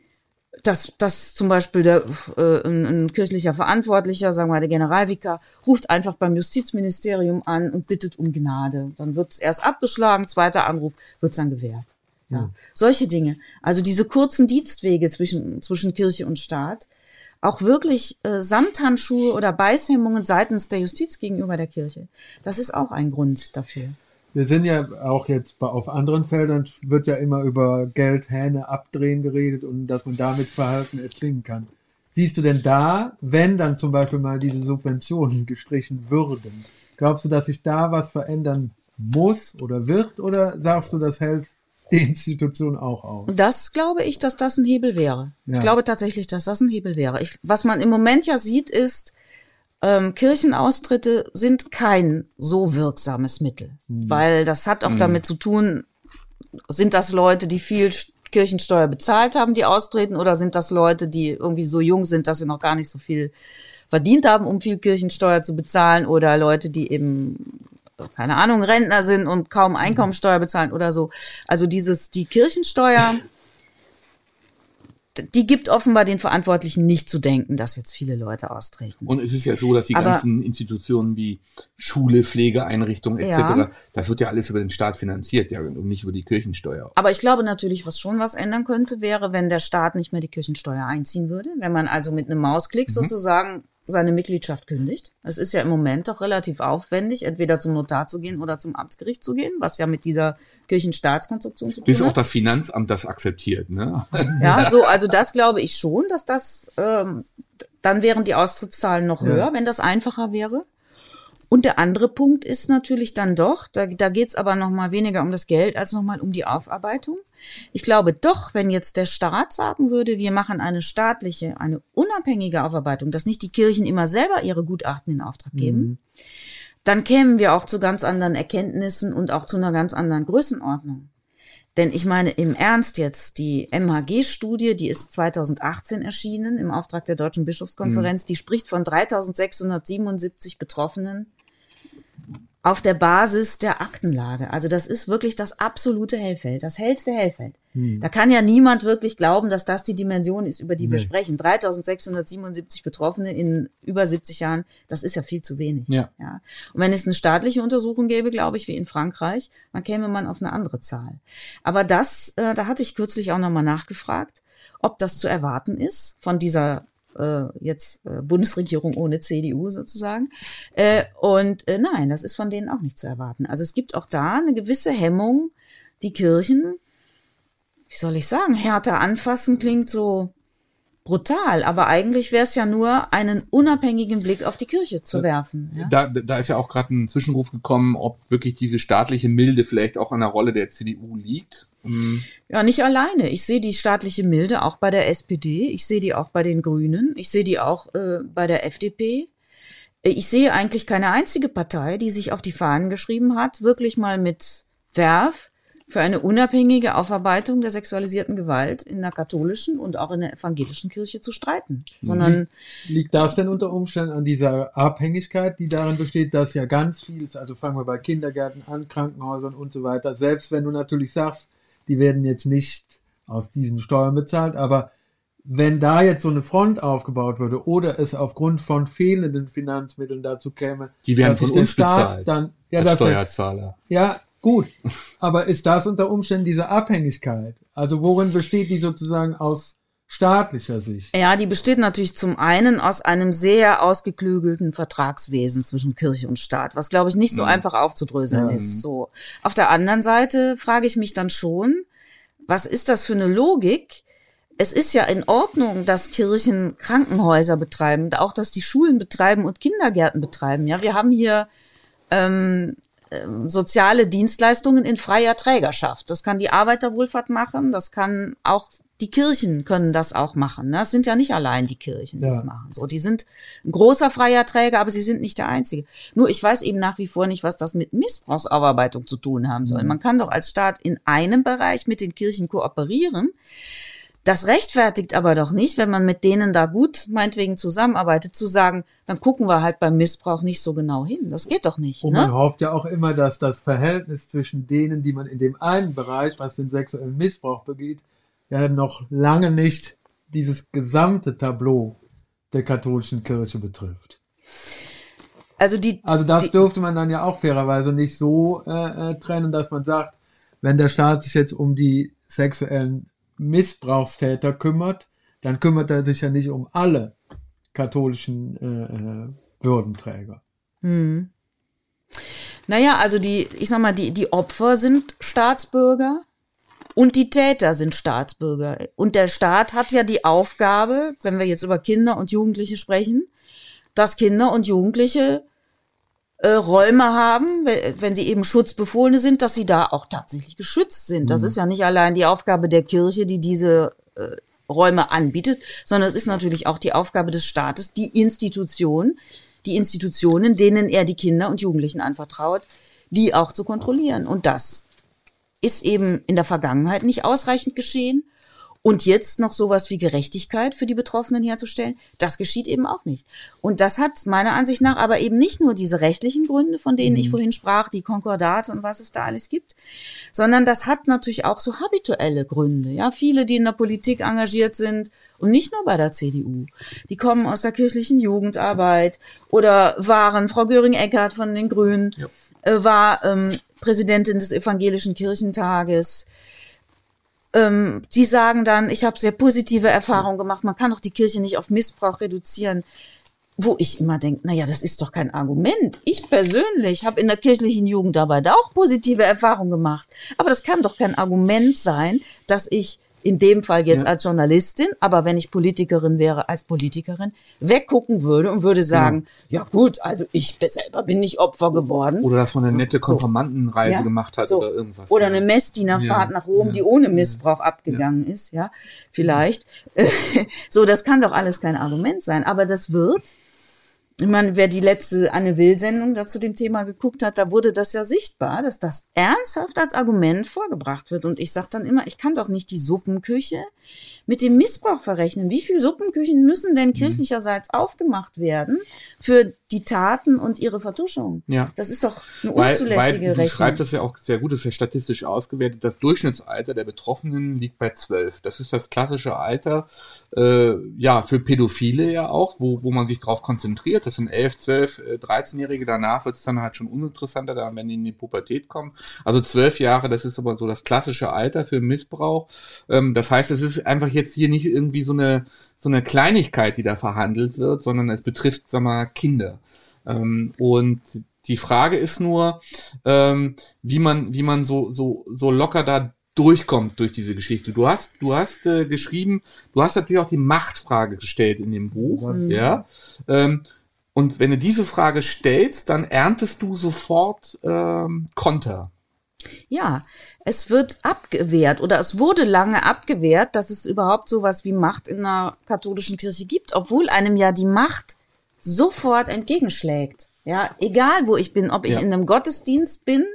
dass, dass zum Beispiel der, äh, ein, ein kirchlicher Verantwortlicher, sagen wir mal der Generalvikar, ruft einfach beim Justizministerium an und bittet um Gnade. Dann wird es erst abgeschlagen, zweiter Anruf wird es dann gewährt. Ja. ja. Solche Dinge. Also diese kurzen Dienstwege zwischen, zwischen Kirche und Staat, auch wirklich äh, Samthandschuhe oder Beißhemmungen seitens der Justiz gegenüber der Kirche. Das ist auch ein Grund dafür. Wir sind ja auch jetzt auf anderen Feldern, wird ja immer über Geld, Hähne abdrehen geredet und dass man damit Verhalten erzwingen kann. Siehst du denn da, wenn dann zum Beispiel mal diese Subventionen gestrichen würden, glaubst du, dass sich da was verändern muss oder wird oder sagst du, das hält die Institution auch aus? Das glaube ich, dass das ein Hebel wäre. Ja. Ich glaube tatsächlich, dass das ein Hebel wäre. Ich, was man im Moment ja sieht, ist, ähm, Kirchenaustritte sind kein so wirksames Mittel, mhm. weil das hat auch mhm. damit zu tun, sind das Leute, die viel Kirchensteuer bezahlt haben, die austreten, oder sind das Leute, die irgendwie so jung sind, dass sie noch gar nicht so viel verdient haben, um viel Kirchensteuer zu bezahlen, oder Leute, die eben keine Ahnung, Rentner sind und kaum Einkommensteuer bezahlen oder so. Also dieses, die Kirchensteuer die gibt offenbar den Verantwortlichen nicht zu denken, dass jetzt viele Leute austreten. Und es ist ja so, dass die Aber, ganzen Institutionen wie Schule, Pflegeeinrichtungen etc., ja. das wird ja alles über den Staat finanziert, ja, und nicht über die Kirchensteuer. Aber ich glaube natürlich, was schon was ändern könnte, wäre, wenn der Staat nicht mehr die Kirchensteuer einziehen würde, wenn man also mit einem Mausklick mhm. sozusagen seine Mitgliedschaft kündigt. Es ist ja im Moment doch relativ aufwendig, entweder zum Notar zu gehen oder zum Amtsgericht zu gehen, was ja mit dieser Kirchenstaatskonstruktion zu tun Bis hat. auch das Finanzamt das akzeptiert, ne? Ja, so, also das glaube ich schon, dass das, ähm, dann wären die Austrittszahlen noch höher, ja. wenn das einfacher wäre. Und der andere Punkt ist natürlich dann doch, da, da geht es aber noch mal weniger um das Geld als noch mal um die Aufarbeitung. Ich glaube doch, wenn jetzt der Staat sagen würde, wir machen eine staatliche, eine unabhängige Aufarbeitung, dass nicht die Kirchen immer selber ihre Gutachten in Auftrag geben, mhm. dann kämen wir auch zu ganz anderen Erkenntnissen und auch zu einer ganz anderen Größenordnung. Denn ich meine, im Ernst jetzt, die MHG-Studie, die ist 2018 erschienen im Auftrag der Deutschen Bischofskonferenz, mhm. die spricht von 3677 Betroffenen auf der Basis der Aktenlage. Also das ist wirklich das absolute Hellfeld, das hellste Hellfeld. Hm. Da kann ja niemand wirklich glauben, dass das die Dimension ist, über die nee. wir sprechen. 3677 Betroffene in über 70 Jahren, das ist ja viel zu wenig. Ja. ja. Und wenn es eine staatliche Untersuchung gäbe, glaube ich, wie in Frankreich, dann käme man auf eine andere Zahl. Aber das, äh, da hatte ich kürzlich auch nochmal nachgefragt, ob das zu erwarten ist von dieser äh, jetzt äh, Bundesregierung ohne CDU sozusagen. Äh, und äh, nein, das ist von denen auch nicht zu erwarten. Also es gibt auch da eine gewisse Hemmung, die Kirchen, wie soll ich sagen, härter anfassen klingt so brutal, aber eigentlich wäre es ja nur, einen unabhängigen Blick auf die Kirche zu werfen. Ja? Da, da ist ja auch gerade ein Zwischenruf gekommen, ob wirklich diese staatliche Milde vielleicht auch an der Rolle der CDU liegt. Mhm. Ja, nicht alleine. Ich sehe die staatliche Milde auch bei der SPD, ich sehe die auch bei den Grünen, ich sehe die auch äh, bei der FDP. ich sehe eigentlich keine einzige Partei, die sich auf die Fahnen geschrieben hat, wirklich mal mit Werf für eine unabhängige Aufarbeitung der sexualisierten Gewalt in der katholischen und auch in der evangelischen Kirche zu streiten, sondern Liegt das denn unter Umständen an dieser Abhängigkeit, die darin besteht, dass ja ganz vieles, also fangen wir bei Kindergärten an, Krankenhäusern und so weiter, selbst wenn du natürlich sagst, die werden jetzt nicht aus diesen Steuern bezahlt, aber wenn da jetzt so eine Front aufgebaut würde oder es aufgrund von fehlenden Finanzmitteln dazu käme, Die werden dass von uns Staat bezahlt, dann, ja, als dass der, Steuerzahler. ja, gut. Aber ist das unter Umständen diese Abhängigkeit? Also worin besteht die sozusagen aus staatlicher Sicht? Ja, die besteht natürlich zum einen aus einem sehr ausgeklügelten Vertragswesen zwischen Kirche und Staat, was glaube ich nicht so einfach aufzudröseln Ja. ist. So. Auf der anderen Seite frage ich mich dann schon, was ist das für eine Logik? Es ist ja in Ordnung, dass Kirchen Krankenhäuser betreiben, auch dass die Schulen betreiben und Kindergärten betreiben. Ja, wir haben hier ähm, soziale Dienstleistungen in freier Trägerschaft. Das kann die Arbeiterwohlfahrt machen, das kann auch die Kirchen können das auch machen. Ne? Es sind ja nicht allein die Kirchen, die Ja. das machen. So, die sind ein großer freier Träger, aber sie sind nicht der einzige. Nur ich weiß eben nach wie vor nicht, was das mit Missbrauchsaufarbeitung zu tun haben soll. Man kann doch als Staat in einem Bereich mit den Kirchen kooperieren. Das rechtfertigt aber doch nicht, wenn man mit denen da gut meinetwegen zusammenarbeitet, zu sagen, dann gucken wir halt beim Missbrauch nicht so genau hin. Das geht doch nicht. Und man Ne? hofft ja auch immer, dass das Verhältnis zwischen denen, die man in dem einen Bereich, was den sexuellen Missbrauch begeht, ja noch lange nicht dieses gesamte Tableau der katholischen Kirche betrifft. Also die, Also das die, dürfte man dann ja auch fairerweise nicht so äh, äh, trennen, dass man sagt, wenn der Staat sich jetzt um die sexuellen Missbrauchstäter kümmert, dann kümmert er sich ja nicht um alle katholischen äh, äh, Würdenträger. Hm. Naja, also die, ich sag mal, die, die Opfer sind Staatsbürger und die Täter sind Staatsbürger. Und der Staat hat ja die Aufgabe, wenn wir jetzt über Kinder und Jugendliche sprechen, dass Kinder und Jugendliche äh, Räume haben, we- wenn sie eben Schutzbefohlene sind, dass sie da auch tatsächlich geschützt sind. Das ist ja nicht allein die Aufgabe der Kirche, die diese äh, Räume anbietet, sondern es ist natürlich auch die Aufgabe des Staates, die Institution, die Institutionen, denen er die Kinder und Jugendlichen anvertraut, die auch zu kontrollieren. Und das ist eben in der Vergangenheit nicht ausreichend geschehen. Und jetzt noch sowas wie Gerechtigkeit für die Betroffenen herzustellen, das geschieht eben auch nicht. Und das hat meiner Ansicht nach aber eben nicht nur diese rechtlichen Gründe, von denen ich vorhin sprach, die Konkordate und was es da alles gibt, sondern das hat natürlich auch so habituelle Gründe. Ja, viele, die in der Politik engagiert sind und nicht nur bei der CDU, die kommen aus der kirchlichen Jugendarbeit oder waren Frau Göring-Eckardt von den Grünen, äh, war ähm, Präsidentin des Evangelischen Kirchentages. Ähm, die sagen dann, ich habe sehr positive Erfahrungen gemacht, man kann doch die Kirche nicht auf Missbrauch reduzieren. Wo ich immer denke, naja, das ist doch kein Argument. Ich persönlich habe in der kirchlichen Jugendarbeit auch positive Erfahrungen gemacht. Aber das kann doch kein Argument sein, dass ich in dem Fall jetzt als Journalistin, aber wenn ich Politikerin wäre, als Politikerin, weggucken würde und würde sagen, ja gut, also ich selber bin nicht Opfer geworden. Oder dass man eine nette So. Konfirmandenreise Ja, gemacht hat so. oder irgendwas. Oder eine Messdienerfahrt Ja, nach Rom, ja, die ohne Missbrauch abgegangen ist, ja, vielleicht. so, das kann doch alles kein Argument sein. Aber das wird, ich meine, wer die letzte Anne Will-Sendung da zu dem Thema geguckt hat, da wurde das ja sichtbar, dass das ernsthaft als Argument vorgebracht wird. Und ich sage dann immer, ich kann doch nicht die Suppenküche mit dem Missbrauch verrechnen. Wie viele Suppenküchen müssen Mhm. denn kirchlicherseits aufgemacht werden für die Taten und ihre Vertuschung? Ja. Das ist doch eine Weil, weil unzulässige du Rechnung. schreibst das ja auch sehr gut, das ist ja statistisch ausgewertet. Das Durchschnittsalter der Betroffenen liegt bei zwölf. Das ist das klassische Alter, äh, ja, für Pädophile ja auch, wo, wo man sich darauf konzentriert. Das sind elf, zwölf, äh, 13-Jährige. Danach wird es dann halt schon uninteressanter, dann, wenn die in die Pubertät kommen. Also zwölf Jahre, das ist aber so das klassische Alter für Missbrauch. Ähm, das heißt, es ist einfach jetzt hier nicht irgendwie so eine, so eine Kleinigkeit, die da verhandelt wird, sondern es betrifft, sag mal, Kinder. Ähm, und die Frage ist nur, ähm, wie man, wie man so, so, so locker da durchkommt durch diese Geschichte. Du hast, du hast äh, geschrieben, du hast natürlich auch die Machtfrage gestellt in dem Buch, Das- ja. Ähm, und wenn du diese Frage stellst, dann erntest du sofort ähm, Konter. Ja, es wird abgewehrt oder es wurde lange abgewehrt, dass es überhaupt sowas wie Macht in der katholischen Kirche gibt, obwohl einem ja die Macht sofort entgegenschlägt. Ja, egal wo ich bin, ob ich Ja. in einem Gottesdienst bin,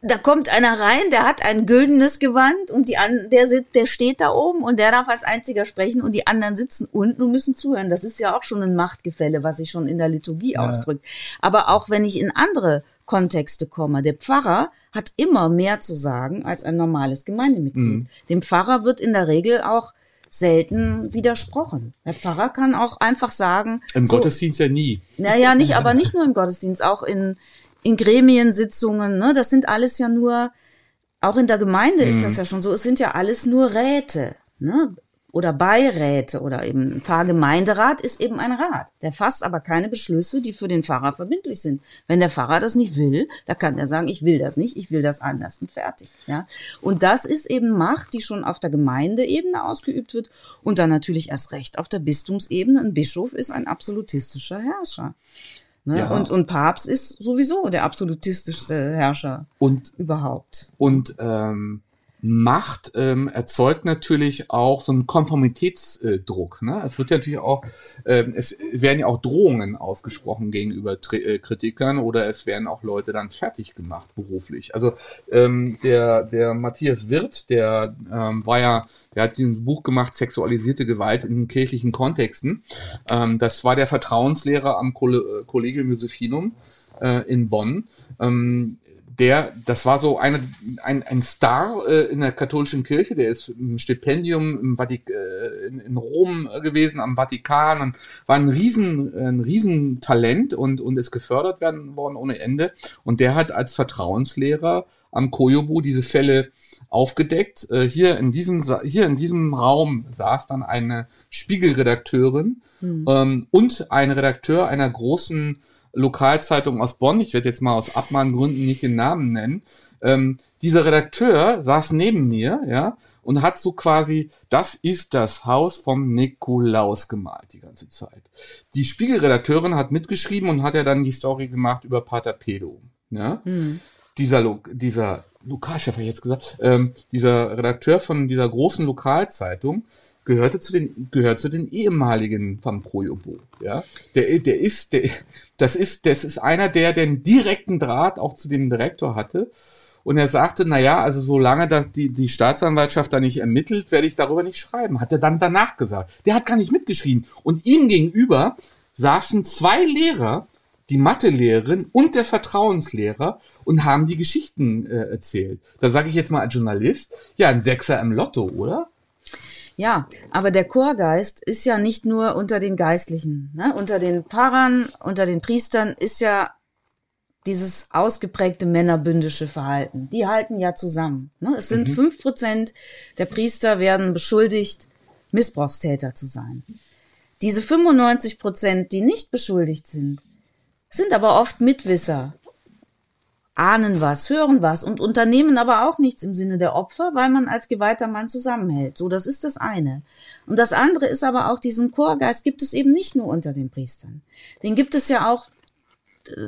da kommt einer rein, der hat ein güldenes Gewand und die an, der sitzt, der steht da oben und der darf als einziger sprechen und die anderen sitzen unten und müssen zuhören. Das ist ja auch schon ein Machtgefälle, was sich schon in der Liturgie ausdrückt. Aber auch wenn ich in andere Kontexte komme, der Pfarrer hat immer mehr zu sagen als ein normales Gemeindemitglied. Dem Pfarrer wird in der Regel auch selten widersprochen. Der Pfarrer kann auch einfach sagen, Im so, Gottesdienst ja nie. naja, nicht, aber nicht nur im Gottesdienst, auch in, in Gremiensitzungen, ne? Das sind alles ja nur, auch in der Gemeinde ist das ja schon so, es sind ja alles nur Räte, ne? Oder Beiräte oder eben ein Pfarrgemeinderat ist eben ein Rat. Der fasst aber keine Beschlüsse, die für den Pfarrer verbindlich sind. Wenn der Pfarrer das nicht will, da kann er sagen, ich will das nicht, ich will das anders und fertig. Ja? Und das ist eben Macht, die schon auf der Gemeindeebene ausgeübt wird und dann natürlich erst recht auf der Bistumsebene. Ein Bischof ist ein absolutistischer Herrscher. Ne? Ja. Und, und Papst ist sowieso der absolutistischste Herrscher Und überhaupt. Und ähm, Macht ähm, erzeugt natürlich auch so einen Konformitätsdruck. Ne? Es wird ja natürlich auch, ähm, es werden ja auch Drohungen ausgesprochen gegenüber Tri äh, Kritikern oder es werden auch Leute dann fertig gemacht beruflich. Also ähm, der der Matthias Wirth, der ähm, war ja, der hat ein Buch gemacht, sexualisierte Gewalt in kirchlichen Kontexten. Ähm, das war der Vertrauenslehrer am äh, Collegium Josephinum äh, in Bonn. Ähm, der, das war so eine, ein, ein Star äh, in der katholischen Kirche, der ist im Stipendium im Vatik äh, in, in Rom gewesen, am Vatikan und war ein riesen, ein riesen Talent und, und ist gefördert werden worden ohne Ende. Und der hat als Vertrauenslehrer am Koyobu diese Fälle aufgedeckt. Äh, hier in diesem hier in diesem Raum saß dann eine Spiegelredakteurin ähm, und ein Redakteur einer großen Lokalzeitung aus Bonn. Ich werde jetzt mal aus Abmahngründen nicht den Namen nennen. Ähm, dieser Redakteur saß neben mir, ja, und hat so quasi, das ist das Haus vom Nikolaus gemalt die ganze Zeit. Die Spiegelredakteurin hat mitgeschrieben und hat ja dann die Story gemacht über Pater Pedo. Ja? Dieser, Lo dieser Lokalchef, habe ich jetzt gesagt, ähm, dieser Redakteur von dieser großen Lokalzeitung gehörte zu den, gehört zu den ehemaligen vom Projobo, ja. Der, der ist, der, das ist, das ist einer, der den direkten Draht auch zu dem Direktor hatte. Und er sagte, na ja, also solange das die, die Staatsanwaltschaft da nicht ermittelt, werde ich darüber nicht schreiben. Hat er dann danach gesagt. Der hat gar nicht mitgeschrieben. Und ihm gegenüber saßen zwei Lehrer, die Mathelehrerin und der Vertrauenslehrer und haben die Geschichten äh, erzählt. Da sage ich jetzt mal als Journalist, ja, ein Sechser im Lotto, oder? Ja, aber der Chorgeist ist ja nicht nur unter den Geistlichen. Ne? Unter den Pfarrern, unter den Priestern ist ja dieses ausgeprägte männerbündische Verhalten. Die halten ja zusammen. Ne? Es sind fünf Prozent der Priester werden beschuldigt, Missbrauchstäter zu sein. Diese 95 Prozent, die nicht beschuldigt sind, sind aber oft Mitwisser, ahnen was, hören was und unternehmen aber auch nichts im Sinne der Opfer, weil man als geweihter Mann zusammenhält. So, das ist das eine. Und das andere ist aber auch, diesen Chorgeist gibt es eben nicht nur unter den Priestern. Den gibt es ja auch,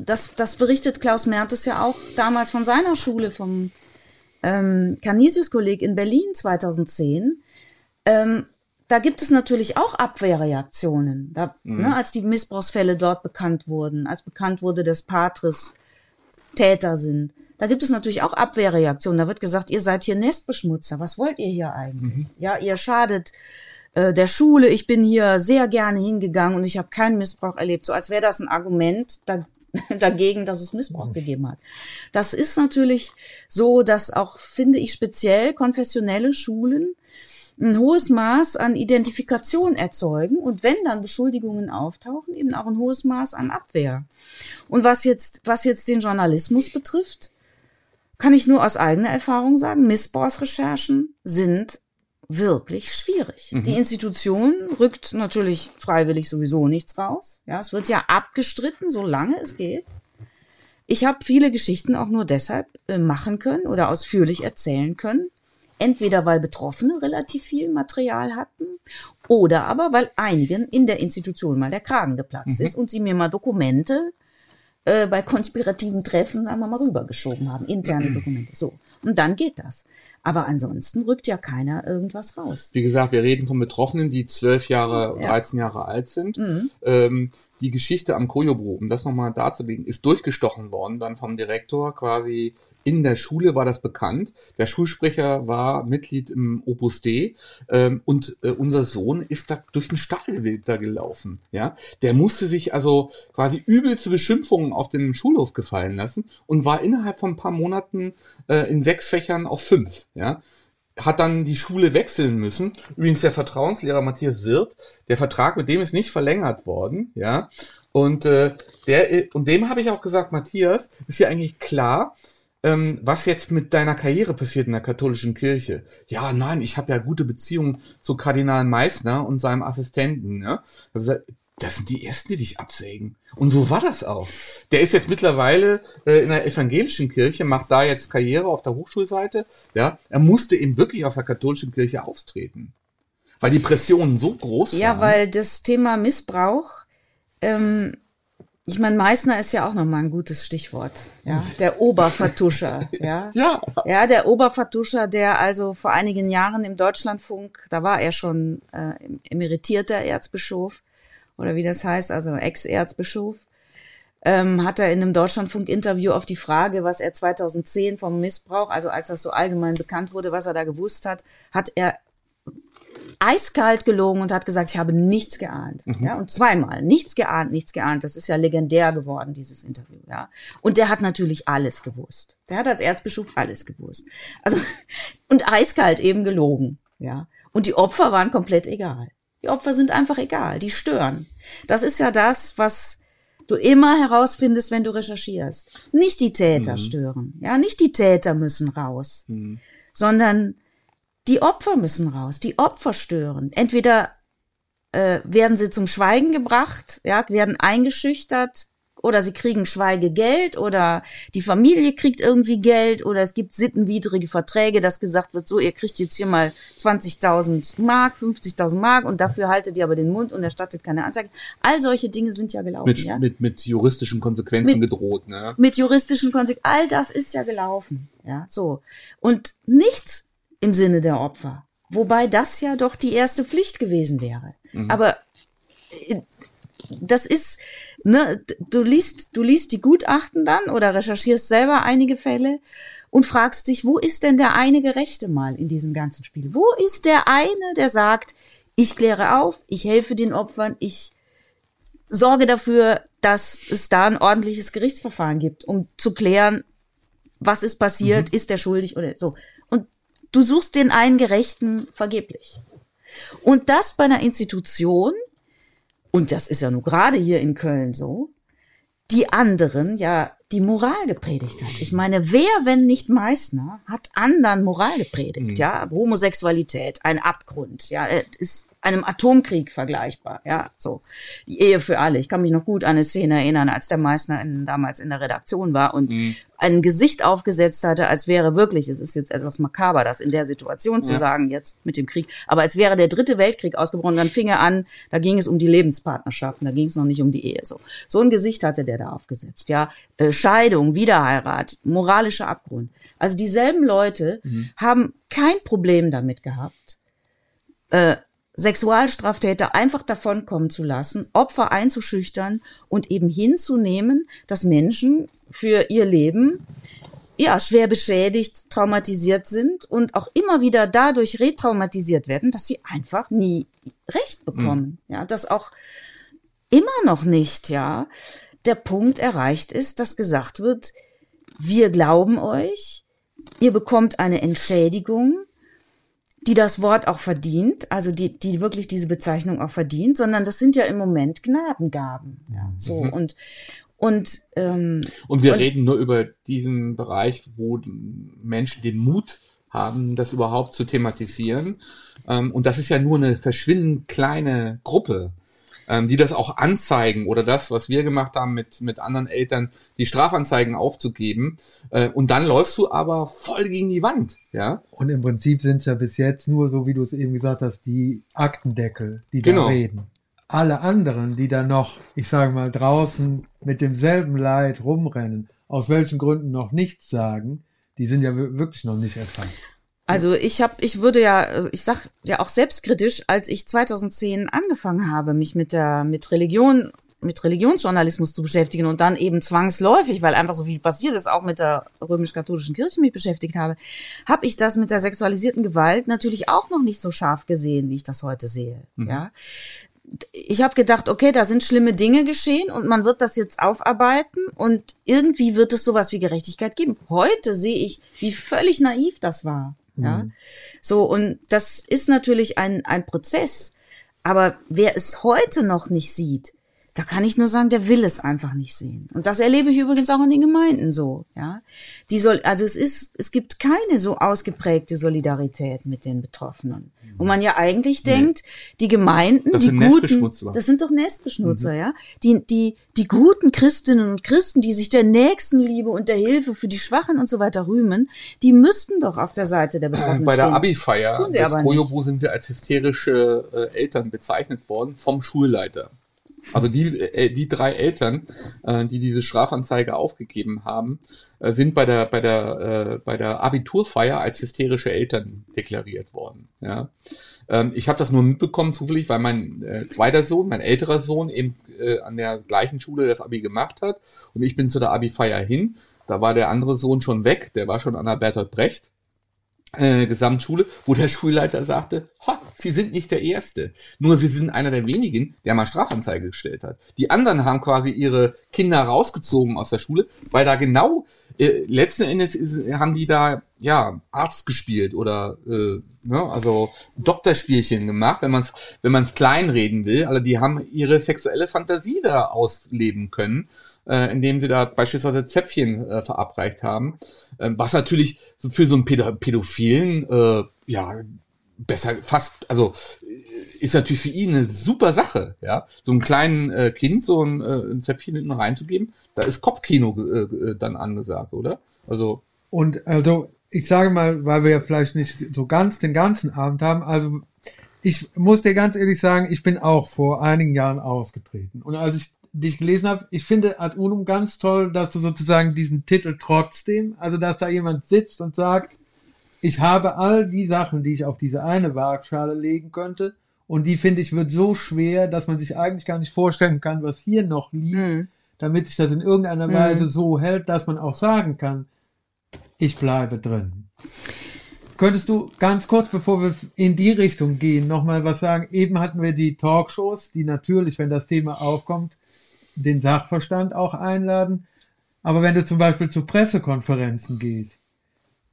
das, das berichtet Klaus Mertes ja auch damals von seiner Schule, vom ähm, Canisius-Kolleg in Berlin 2010. Ähm, da gibt es natürlich auch Abwehrreaktionen. Da, ne, als die Missbrauchsfälle dort bekannt wurden, als bekannt wurde, dass Patres Täter sind. Da gibt es natürlich auch Abwehrreaktionen. Da wird gesagt, ihr seid hier Nestbeschmutzer. Was wollt ihr hier eigentlich? Ja, ihr schadet äh, der Schule. Ich bin hier sehr gerne hingegangen und ich habe keinen Missbrauch erlebt. So als wäre das ein Argument da, dagegen, dass es Missbrauch gegeben hat. Das ist natürlich so, dass auch, finde ich, speziell konfessionelle Schulen ein hohes Maß an Identifikation erzeugen und wenn dann Beschuldigungen auftauchen, eben auch ein hohes Maß an Abwehr. Und was jetzt, was jetzt den Journalismus betrifft, kann ich nur aus eigener Erfahrung sagen, Missbrauchsrecherchen sind wirklich schwierig. Die Institution rückt natürlich freiwillig sowieso nichts raus. Ja, es wird ja abgestritten, solange es geht. Ich habe viele Geschichten auch nur deshalb äh, machen können oder ausführlich erzählen können, Entweder weil Betroffene relativ viel Material hatten oder aber weil einigen in der Institution mal der Kragen geplatzt ist und sie mir mal Dokumente äh, bei konspirativen Treffen, sagen wir mal, rübergeschoben haben, interne Dokumente. So. Und dann geht das. Aber ansonsten rückt ja keiner irgendwas raus. Wie gesagt, wir reden von Betroffenen, die zwölf Jahre, Ja. 13 Jahre alt sind. Mhm. Ähm, die Geschichte am Kojobro, um das nochmal darzulegen, ist durchgestochen worden dann vom Direktor quasi in der Schule war das bekannt. Der Schulsprecher war Mitglied im Opus D ähm, und äh, unser Sohn ist da durch den Stall da gelaufen. Ja, der musste sich also quasi übelste Beschimpfungen auf dem Schulhof gefallen lassen und war innerhalb von ein paar Monaten äh, in sechs Fächern auf fünf. Ja, hat dann die Schule wechseln müssen. Übrigens der Vertrauenslehrer Matthias Wirth, der Vertrag mit dem ist nicht verlängert worden, ja. Und äh, der und dem habe ich auch gesagt, Matthias, ist ja eigentlich klar, ähm, was jetzt mit deiner Karriere passiert in der katholischen Kirche. Ja, nein, ich habe ja gute Beziehungen zu Kardinal Meissner und seinem Assistenten. Ne? Gesagt, das sind die ersten, die dich absägen. Und so war das auch. Der ist jetzt mittlerweile äh, in der evangelischen Kirche, macht da jetzt Karriere auf der Hochschulseite. Ja, er musste eben wirklich aus der katholischen Kirche austreten, weil die Pressionen so groß waren. Ja, weil das Thema Missbrauch, ähm, ich meine, Meißner ist ja auch nochmal ein gutes Stichwort. Ja, der Obervertuscher. ja. ja, Ja, der Obervertuscher, der also vor einigen Jahren im Deutschlandfunk, da war er schon äh, emeritierter Erzbischof oder wie das heißt, also Ex-Erzbischof, ähm, hat er in einem Deutschlandfunk-Interview auf die Frage, was er 2010 vom Missbrauch, also als das so allgemein bekannt wurde, was er da gewusst hat, hat er eiskalt gelogen und hat gesagt, ich habe nichts geahnt. Ja, und zweimal. Nichts geahnt, nichts geahnt. Das ist ja legendär geworden, dieses Interview. Ja. Und der hat natürlich alles gewusst. Der hat als Erzbischof alles gewusst. Also, und eiskalt eben gelogen. Ja. Und die Opfer waren komplett egal. Die Opfer sind einfach egal. Die stören. Das ist ja das, was du immer herausfindest, wenn du recherchierst. Nicht die Täter stören. Ja, nicht die Täter müssen raus, sondern die Opfer müssen raus, die Opfer stören. Entweder äh, werden sie zum Schweigen gebracht, ja, werden eingeschüchtert oder sie kriegen Schweigegeld oder die Familie kriegt irgendwie Geld oder es gibt sittenwidrige Verträge, dass gesagt wird, so, ihr kriegt jetzt hier mal 20.000 Mark, 50.000 Mark und dafür haltet ihr aber den Mund und erstattet keine Anzeige. All solche Dinge sind ja gelaufen, mit, ja. mit, mit juristischen Konsequenzen Mit- gedroht. Ne? mit juristischen Konsequenzen. All das ist ja gelaufen. Ja, so. Und nichts im Sinne der Opfer. Wobei das ja doch die erste Pflicht gewesen wäre. Aber äh, das ist, ne, du liest, du liest die Gutachten dann oder recherchierst selber einige Fälle und fragst dich, wo ist denn der eine Gerechte mal in diesem ganzen Spiel? Wo ist der eine, der sagt, ich kläre auf, ich helfe den Opfern, ich sorge dafür, dass es da ein ordentliches Gerichtsverfahren gibt, um zu klären, was ist passiert, ist er schuldig oder so. Du suchst den einen Gerechten vergeblich. Und das bei einer Institution, und das ist ja nur gerade hier in Köln so, die anderen ja die Moral gepredigt hat. Ich meine, wer, wenn nicht Meißner, hat anderen Moral gepredigt, ja? Homosexualität, ein Abgrund, ja, ist einem Atomkrieg vergleichbar, ja, so. Die Ehe für alle. Ich kann mich noch gut an eine Szene erinnern, als der Meißner in, damals in der Redaktion war und ein Gesicht aufgesetzt hatte, als wäre wirklich, es ist jetzt etwas makaber, das in der Situation zu Ja. sagen, jetzt mit dem Krieg, aber als wäre der dritte Weltkrieg ausgebrochen, dann fing er an, da ging es um die Lebenspartnerschaften, da ging es noch nicht um die Ehe, so. So ein Gesicht hatte der da aufgesetzt, ja. Äh, Scheidung, Wiederheirat, moralischer Abgrund. Also dieselben Leute haben kein Problem damit gehabt, äh, Sexualstraftäter einfach davonkommen zu lassen, Opfer einzuschüchtern und eben hinzunehmen, dass Menschen für ihr Leben ja schwer beschädigt, traumatisiert sind und auch immer wieder dadurch retraumatisiert werden, dass sie einfach nie Recht bekommen. Ja, dass auch immer noch nicht, ja, der Punkt erreicht ist, dass gesagt wird, wir glauben euch, ihr bekommt eine Entschädigung, die das Wort auch verdient, also die, die wirklich diese Bezeichnung auch verdient, sondern das sind ja im Moment Gnadengaben. Ja, so und und ähm, Und wir Und- reden nur über diesen Bereich, wo Menschen den Mut haben, das überhaupt zu thematisieren. Ähm, und das ist ja nur eine verschwindend kleine Gruppe, ähm, die das auch anzeigen oder das, was wir gemacht haben mit, mit anderen Eltern, die Strafanzeigen aufzugeben. Äh, und dann läufst du aber voll gegen die Wand, ja. Und im Prinzip sind es ja bis jetzt nur, so wie du es eben gesagt hast, die Aktendeckel, die Genau. da reden. Alle anderen, die da noch, ich sage mal, draußen mit demselben Leid rumrennen, aus welchen Gründen noch nichts sagen, die sind ja wirklich noch nicht erfasst. Also ich habe, ich würde ja, ich sag ja auch selbstkritisch, als ich 2010 angefangen habe, mich mit der mit Religion mit Religionsjournalismus zu beschäftigen und dann eben zwangsläufig, weil einfach so viel passiert ist, auch mit der römisch-katholischen Kirche mich beschäftigt habe, habe ich das mit der sexualisierten Gewalt natürlich auch noch nicht so scharf gesehen, wie ich das heute sehe. Mhm. Ja, ich habe gedacht, okay, da sind schlimme Dinge geschehen und man wird das jetzt aufarbeiten und irgendwie wird es sowas wie Gerechtigkeit geben. Heute sehe ich, wie völlig naiv das war. Mhm. Ja, so und das ist natürlich ein ein Prozess. Aber wer es heute noch nicht sieht, da kann ich nur sagen, der will es einfach nicht sehen. Und das erlebe ich übrigens auch in den Gemeinden so, ja. Die soll, also es ist, es gibt keine so ausgeprägte Solidarität mit den Betroffenen. Und man ja eigentlich nee. denkt, die Gemeinden, das die guten, das sind doch Nestbeschmutzer, mhm. ja. Die, die, die guten Christinnen und Christen, die sich der Nächstenliebe und der Hilfe für die Schwachen und so weiter rühmen, die müssten doch auf der Seite der Betroffenen Bei der stehen. Abi-Feier des Koyobo sind wir als hysterische äh, Eltern bezeichnet worden vom Schulleiter. Also die, äh, die drei Eltern, äh, die diese Strafanzeige aufgegeben haben, äh, sind bei der, bei der, äh, bei der Abiturfeier als hysterische Eltern deklariert worden. Ja. Ähm, ich habe das nur mitbekommen zufällig, weil mein äh, zweiter Sohn, mein älterer Sohn, eben äh, an der gleichen Schule das Abi gemacht hat. Und ich bin zu der Abi-Feier hin. Da war der andere Sohn schon weg, der war schon an der Bertolt Brecht äh, Gesamtschule, wo der Schulleiter sagte, ha, Sie sind nicht der Erste. Nur Sie sind einer der wenigen, der mal Strafanzeige gestellt hat. Die anderen haben quasi ihre Kinder rausgezogen aus der Schule, weil da genau, äh, letzten Endes ist, haben die da, ja, Arzt gespielt oder, äh, ne, also Doktorspielchen gemacht, wenn man es wenn man's kleinreden will. Also die haben ihre sexuelle Fantasie da ausleben können äh, indem sie da beispielsweise Zäpfchen äh, verabreicht haben. Ähm, was natürlich für so einen Pädo Pädophilen, äh, ja, besser, fast, also äh, ist natürlich für ihn eine super Sache, ja. So einem kleinen äh, Kind so ein, äh, ein Zäpfchen hinten reinzugeben, da ist Kopfkino äh, äh, dann angesagt, oder? Also. Und also, ich sage mal, weil wir ja vielleicht nicht so ganz den ganzen Abend haben, also ich muss dir ganz ehrlich sagen, ich bin auch vor einigen Jahren ausgetreten. Und als ich die ich gelesen habe, ich finde ad unum ganz toll, dass du sozusagen diesen Titel trotzdem, also dass da jemand sitzt und sagt, ich habe all die Sachen, die ich auf diese eine Waagschale legen könnte, und die finde ich wird so schwer, dass man sich eigentlich gar nicht vorstellen kann, was hier noch liegt, mhm. damit sich das in irgendeiner mhm. Weise so hält, dass man auch sagen kann, ich bleibe drin. Könntest du ganz kurz, bevor wir in die Richtung gehen, nochmal was sagen? Eben hatten wir die Talkshows, die natürlich, wenn das Thema aufkommt, den Sachverstand auch einladen. Aber wenn du zum Beispiel zu Pressekonferenzen gehst,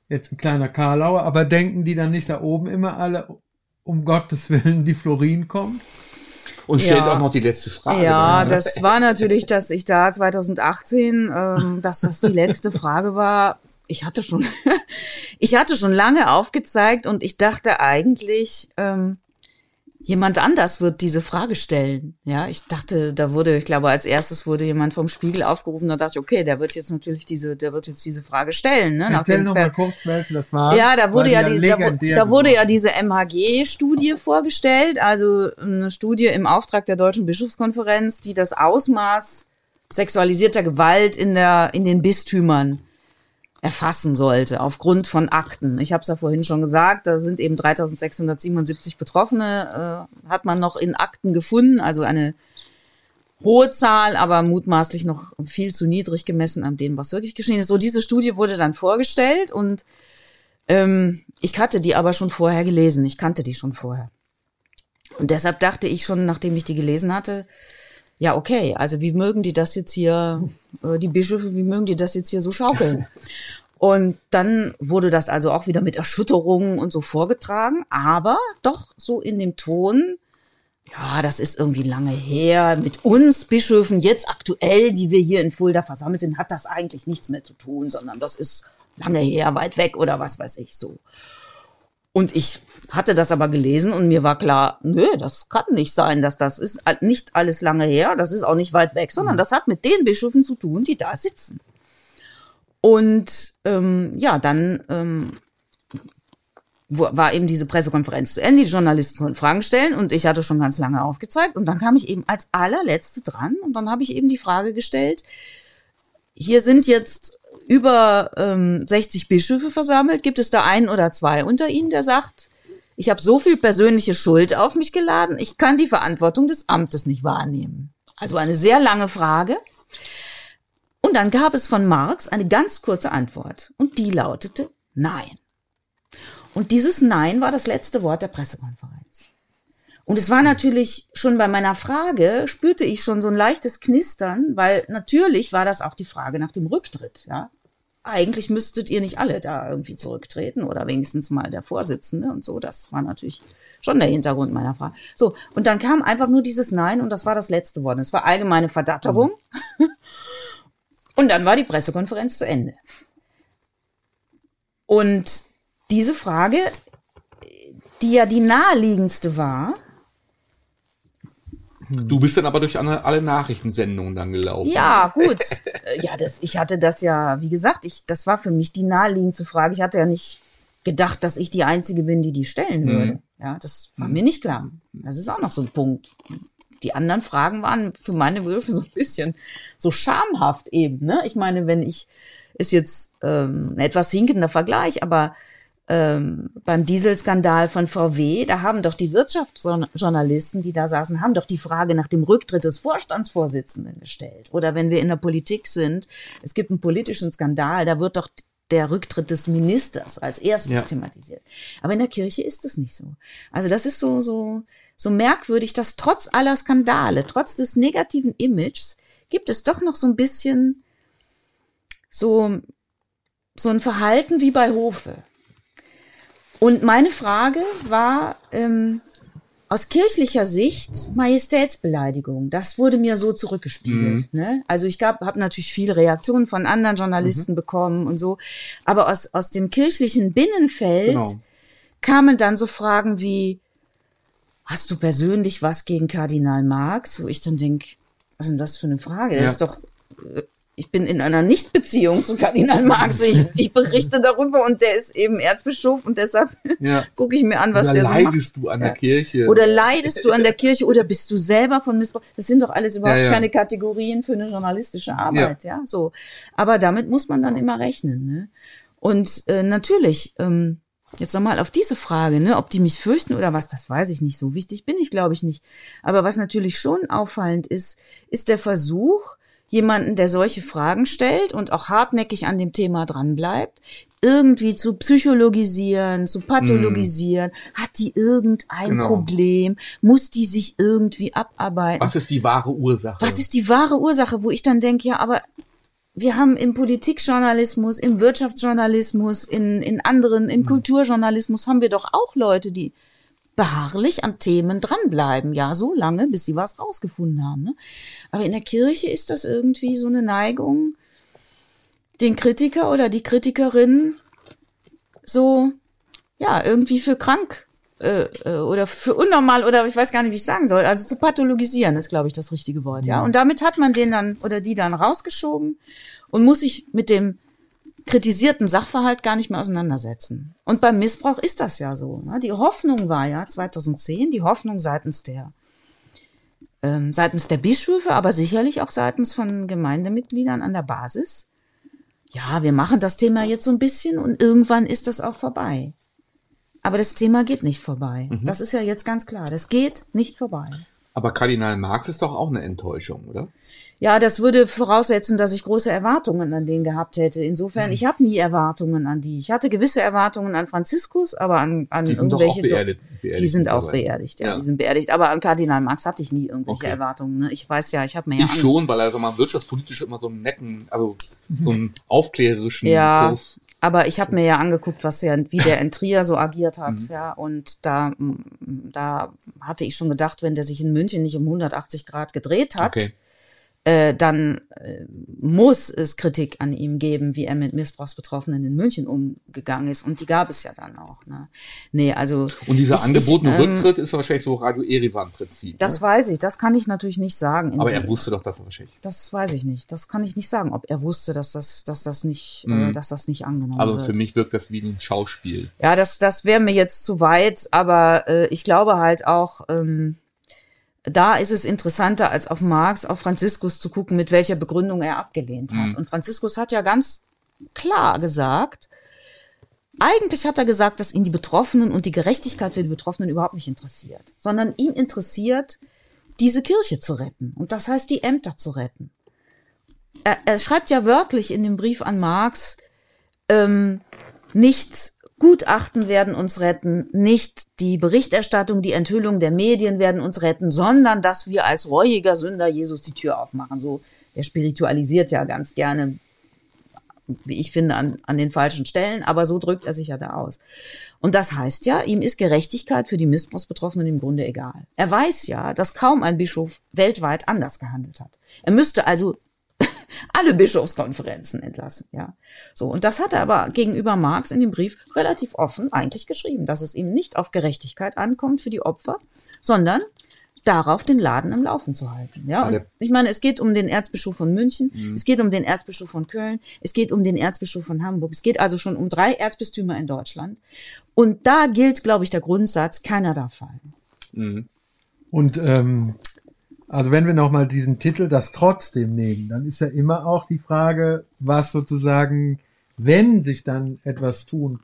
jetzt ein kleiner Karlauer, aber denken die dann nicht da oben immer alle, um Gottes Willen, die Florin kommt? Und stellt ja. auch noch die letzte Frage. Ja, dann, ne? das war natürlich, dass ich da 2018, ähm, dass das die letzte Frage war. Ich hatte schon, ich hatte schon lange aufgezeigt und ich dachte eigentlich, ähm, jemand anders wird diese Frage stellen. Ja, ich dachte, da wurde, ich glaube, als erstes wurde jemand vom Spiegel aufgerufen, da dachte ich, okay, der wird jetzt natürlich diese, der wird jetzt diese Frage stellen. Ne, Erzähl noch mal kurz, welche das war. Ja, da wurde ja, die, da, da wurde ja diese MHG-Studie vorgestellt, also eine Studie im Auftrag der Deutschen Bischofskonferenz, die das Ausmaß sexualisierter Gewalt in der, in den Bistümern erfassen sollte aufgrund von Akten. Ich habe es ja vorhin schon gesagt, da sind eben 3677 Betroffene, äh, hat man noch in Akten gefunden, also eine hohe Zahl, aber mutmaßlich noch viel zu niedrig gemessen an dem, was wirklich geschehen ist. So, diese Studie wurde dann vorgestellt und ähm, ich hatte die aber schon vorher gelesen, ich kannte die schon vorher. Und deshalb dachte ich schon, nachdem ich die gelesen hatte, ja, okay, also wie mögen die das jetzt hier, äh, die Bischöfe, wie mögen die das jetzt hier so schaukeln? Und dann wurde das also auch wieder mit Erschütterungen und so vorgetragen, aber doch so in dem Ton, ja, das ist irgendwie lange her. Mit uns Bischöfen jetzt aktuell, die wir hier in Fulda versammelt sind, hat das eigentlich nichts mehr zu tun, sondern das ist lange her, weit weg oder was weiß ich so. Und ich hatte das aber gelesen und mir war klar, nö, das kann nicht sein, dass das ist nicht alles lange her, das ist auch nicht weit weg, sondern mhm. das hat mit den Bischöfen zu tun, die da sitzen. Und ähm, ja, dann ähm, war eben diese Pressekonferenz zu Ende, die Journalisten konnten Fragen stellen und ich hatte schon ganz lange aufgezeigt und dann kam ich eben als allerletzte dran und dann habe ich eben die Frage gestellt, hier sind jetzt über ähm, 60 Bischöfe versammelt. Gibt es da einen oder zwei unter ihnen, der sagt, ich habe so viel persönliche Schuld auf mich geladen, ich kann die Verantwortung des Amtes nicht wahrnehmen. Also eine sehr lange Frage. Und dann gab es von Marx eine ganz kurze Antwort und die lautete Nein. Und dieses Nein war das letzte Wort der Pressekonferenz. Und es war natürlich schon bei meiner Frage, spürte ich schon so ein leichtes Knistern, weil natürlich war das auch die Frage nach dem Rücktritt, ja. Eigentlich müsstet ihr nicht alle da irgendwie zurücktreten oder wenigstens mal der Vorsitzende und so. Das war natürlich schon der Hintergrund meiner Frage. So, und dann kam einfach nur dieses Nein und das war das letzte Wort. Es war allgemeine Verdatterung. Mhm. Und dann war die Pressekonferenz zu Ende. Und diese Frage, die ja die naheliegendste war, Du bist dann aber durch alle Nachrichtensendungen dann gelaufen. Ja, gut. ja, das, ich hatte das ja, wie gesagt, ich, das war für mich die naheliegendste Frage. Ich hatte ja nicht gedacht, dass ich die Einzige bin, die die stellen mhm. würde. Mhm. Ja, das war mir nicht klar. Das ist auch noch so ein Punkt. Die anderen Fragen waren für meine Begriffe so ein bisschen so schamhaft eben. Ne? Ich meine, wenn ich, ist jetzt ähm, ein etwas hinkender Vergleich, aber ähm, beim Dieselskandal von VW, da haben doch die Wirtschaftsjournalisten, die da saßen, haben doch die Frage nach dem Rücktritt des Vorstandsvorsitzenden gestellt. Oder wenn wir in der Politik sind, es gibt einen politischen Skandal, da wird doch der Rücktritt des Ministers als erstes ja. thematisiert. Aber in der Kirche ist es nicht so. Also das ist so, so, so merkwürdig, dass trotz aller Skandale, trotz des negativen Images, gibt es doch noch so ein bisschen so, so ein Verhalten wie bei Hofe. Und meine Frage war ähm, aus kirchlicher Sicht Majestätsbeleidigung. Das wurde mir so zurückgespiegelt. Mhm. Ne? Also ich habe natürlich viele Reaktionen von anderen Journalisten mhm. bekommen und so. Aber aus, aus dem kirchlichen Binnenfeld genau. kamen dann so Fragen wie, hast du persönlich was gegen Kardinal Marx? Wo ich dann denke, was ist denn das für eine Frage? Ja. Das ist doch äh, ich bin in einer Nichtbeziehung zu Kardinal Marx. Ich, ich berichte darüber und der ist eben Erzbischof und deshalb ja. gucke ich mir an, was oder der so macht. leidest du an der Kirche. Oder leidest du an der Kirche oder bist du selber von Missbrauch? Das sind doch alles überhaupt ja. keine Kategorien für eine journalistische Arbeit, ja. so. Aber damit muss man dann immer rechnen, ne? Und äh, natürlich, ähm, Jetzt nochmal auf diese Frage, ne, ob die mich fürchten oder was, das weiß ich nicht. So wichtig bin ich, glaube ich, nicht. Aber was natürlich schon auffallend ist, ist der Versuch, jemanden, der solche Fragen stellt und auch hartnäckig an dem Thema dranbleibt, irgendwie zu psychologisieren, zu pathologisieren. Mm. Hat die irgendein genau. Problem? Muss die sich irgendwie abarbeiten? Was ist die wahre Ursache? Was ist die wahre Ursache, wo ich dann denke, ja, aber wir haben im Politikjournalismus, im Wirtschaftsjournalismus, in, in anderen, im mm. Kulturjournalismus haben wir doch auch Leute, die beharrlich an Themen dranbleiben, ja, so lange, bis sie was rausgefunden haben. Ne? Aber in der Kirche ist das irgendwie so eine Neigung, den Kritiker oder die Kritikerin so, ja, irgendwie für krank äh, äh, oder für unnormal oder ich weiß gar nicht, wie ich sagen soll. Also zu pathologisieren ist, glaube ich, das richtige Wort, ja. Und damit hat man den dann oder die dann rausgeschoben und muss sich mit dem kritisierten Sachverhalt gar nicht mehr auseinandersetzen. Und beim Missbrauch ist das ja so. Ne? Die Hoffnung war ja 2010, die Hoffnung seitens der ähm, seitens der Bischöfe, aber sicherlich auch seitens von Gemeindemitgliedern an der Basis. Ja, wir machen das Thema jetzt so ein bisschen und irgendwann ist das auch vorbei. Aber das Thema geht nicht vorbei. Mhm. Das ist ja jetzt ganz klar. Das geht nicht vorbei. Aber Kardinal Marx ist doch auch eine Enttäuschung, oder? Ja, das würde voraussetzen, dass ich große Erwartungen an den gehabt hätte. Insofern, ich habe nie Erwartungen an die. Ich hatte gewisse Erwartungen an Franziskus, aber an, an die sind irgendwelche. Doch auch beerdigt, beerdigt die sind auch beerdigt, ja, ja, Die sind beerdigt. Aber an Kardinal Marx hatte ich nie irgendwelche okay. Erwartungen. Ne? Ich weiß ja, ich habe mir ich ja. schon, weil er so mal wirtschaftspolitisch immer so einen netten, also so einen aufklärerischen ja. Kurs aber ich habe mir ja angeguckt, was der, wie der in Trier so agiert hat, mhm. ja, und da, da hatte ich schon gedacht, wenn der sich in München nicht um 180 Grad gedreht hat, okay äh, dann äh, muss es Kritik an ihm geben, wie er mit Missbrauchsbetroffenen in München umgegangen ist. Und die gab es ja dann auch. Ne? Nee, also. Und dieser ich, angebotene ich, ähm, Rücktritt ist wahrscheinlich so Radio Erivan-Prinzip. Das ne? weiß ich, das kann ich natürlich nicht sagen. Aber er wusste doch das wahrscheinlich. Das weiß ich nicht. Das kann ich nicht sagen, ob er wusste, dass das, dass das nicht, äh, mhm. äh, dass das nicht angenommen also wird. Also für mich wirkt das wie ein Schauspiel. Ja, das, das wäre mir jetzt zu weit, aber äh, ich glaube halt auch, ähm, da ist es interessanter, als auf Marx, auf Franziskus zu gucken, mit welcher Begründung er abgelehnt hat. Mhm. Und Franziskus hat ja ganz klar gesagt, eigentlich hat er gesagt, dass ihn die Betroffenen und die Gerechtigkeit für die Betroffenen überhaupt nicht interessiert, sondern ihn interessiert, diese Kirche zu retten. Und das heißt, die Ämter zu retten. Er, er schreibt ja wörtlich in dem Brief an Marx, ähm, nicht Gutachten werden uns retten, nicht die Berichterstattung, die Enthüllung der Medien werden uns retten, sondern dass wir als reuiger Sünder Jesus die Tür aufmachen. So, der spiritualisiert ja ganz gerne, wie ich finde, an, an den falschen Stellen, aber so drückt er sich ja da aus. Und das heißt ja, ihm ist Gerechtigkeit für die Missbrauchsbetroffenen im Grunde egal. Er weiß ja, dass kaum ein Bischof weltweit anders gehandelt hat. Er müsste also alle Bischofskonferenzen entlassen, ja. So. Und das hat er aber gegenüber Marx in dem Brief relativ offen eigentlich geschrieben, dass es ihm nicht auf Gerechtigkeit ankommt für die Opfer, sondern darauf, den Laden im Laufen zu halten. Ja, und ich meine, es geht um den Erzbischof von München, mhm. es geht um den Erzbischof von Köln, es geht um den Erzbischof von Hamburg, es geht also schon um drei Erzbistümer in Deutschland. Und da gilt, glaube ich, der Grundsatz, keiner darf fallen. Mhm. Und ähm, also wenn wir nochmal diesen Titel das trotzdem nehmen, dann ist ja immer auch die Frage, was sozusagen, wenn sich dann etwas tun,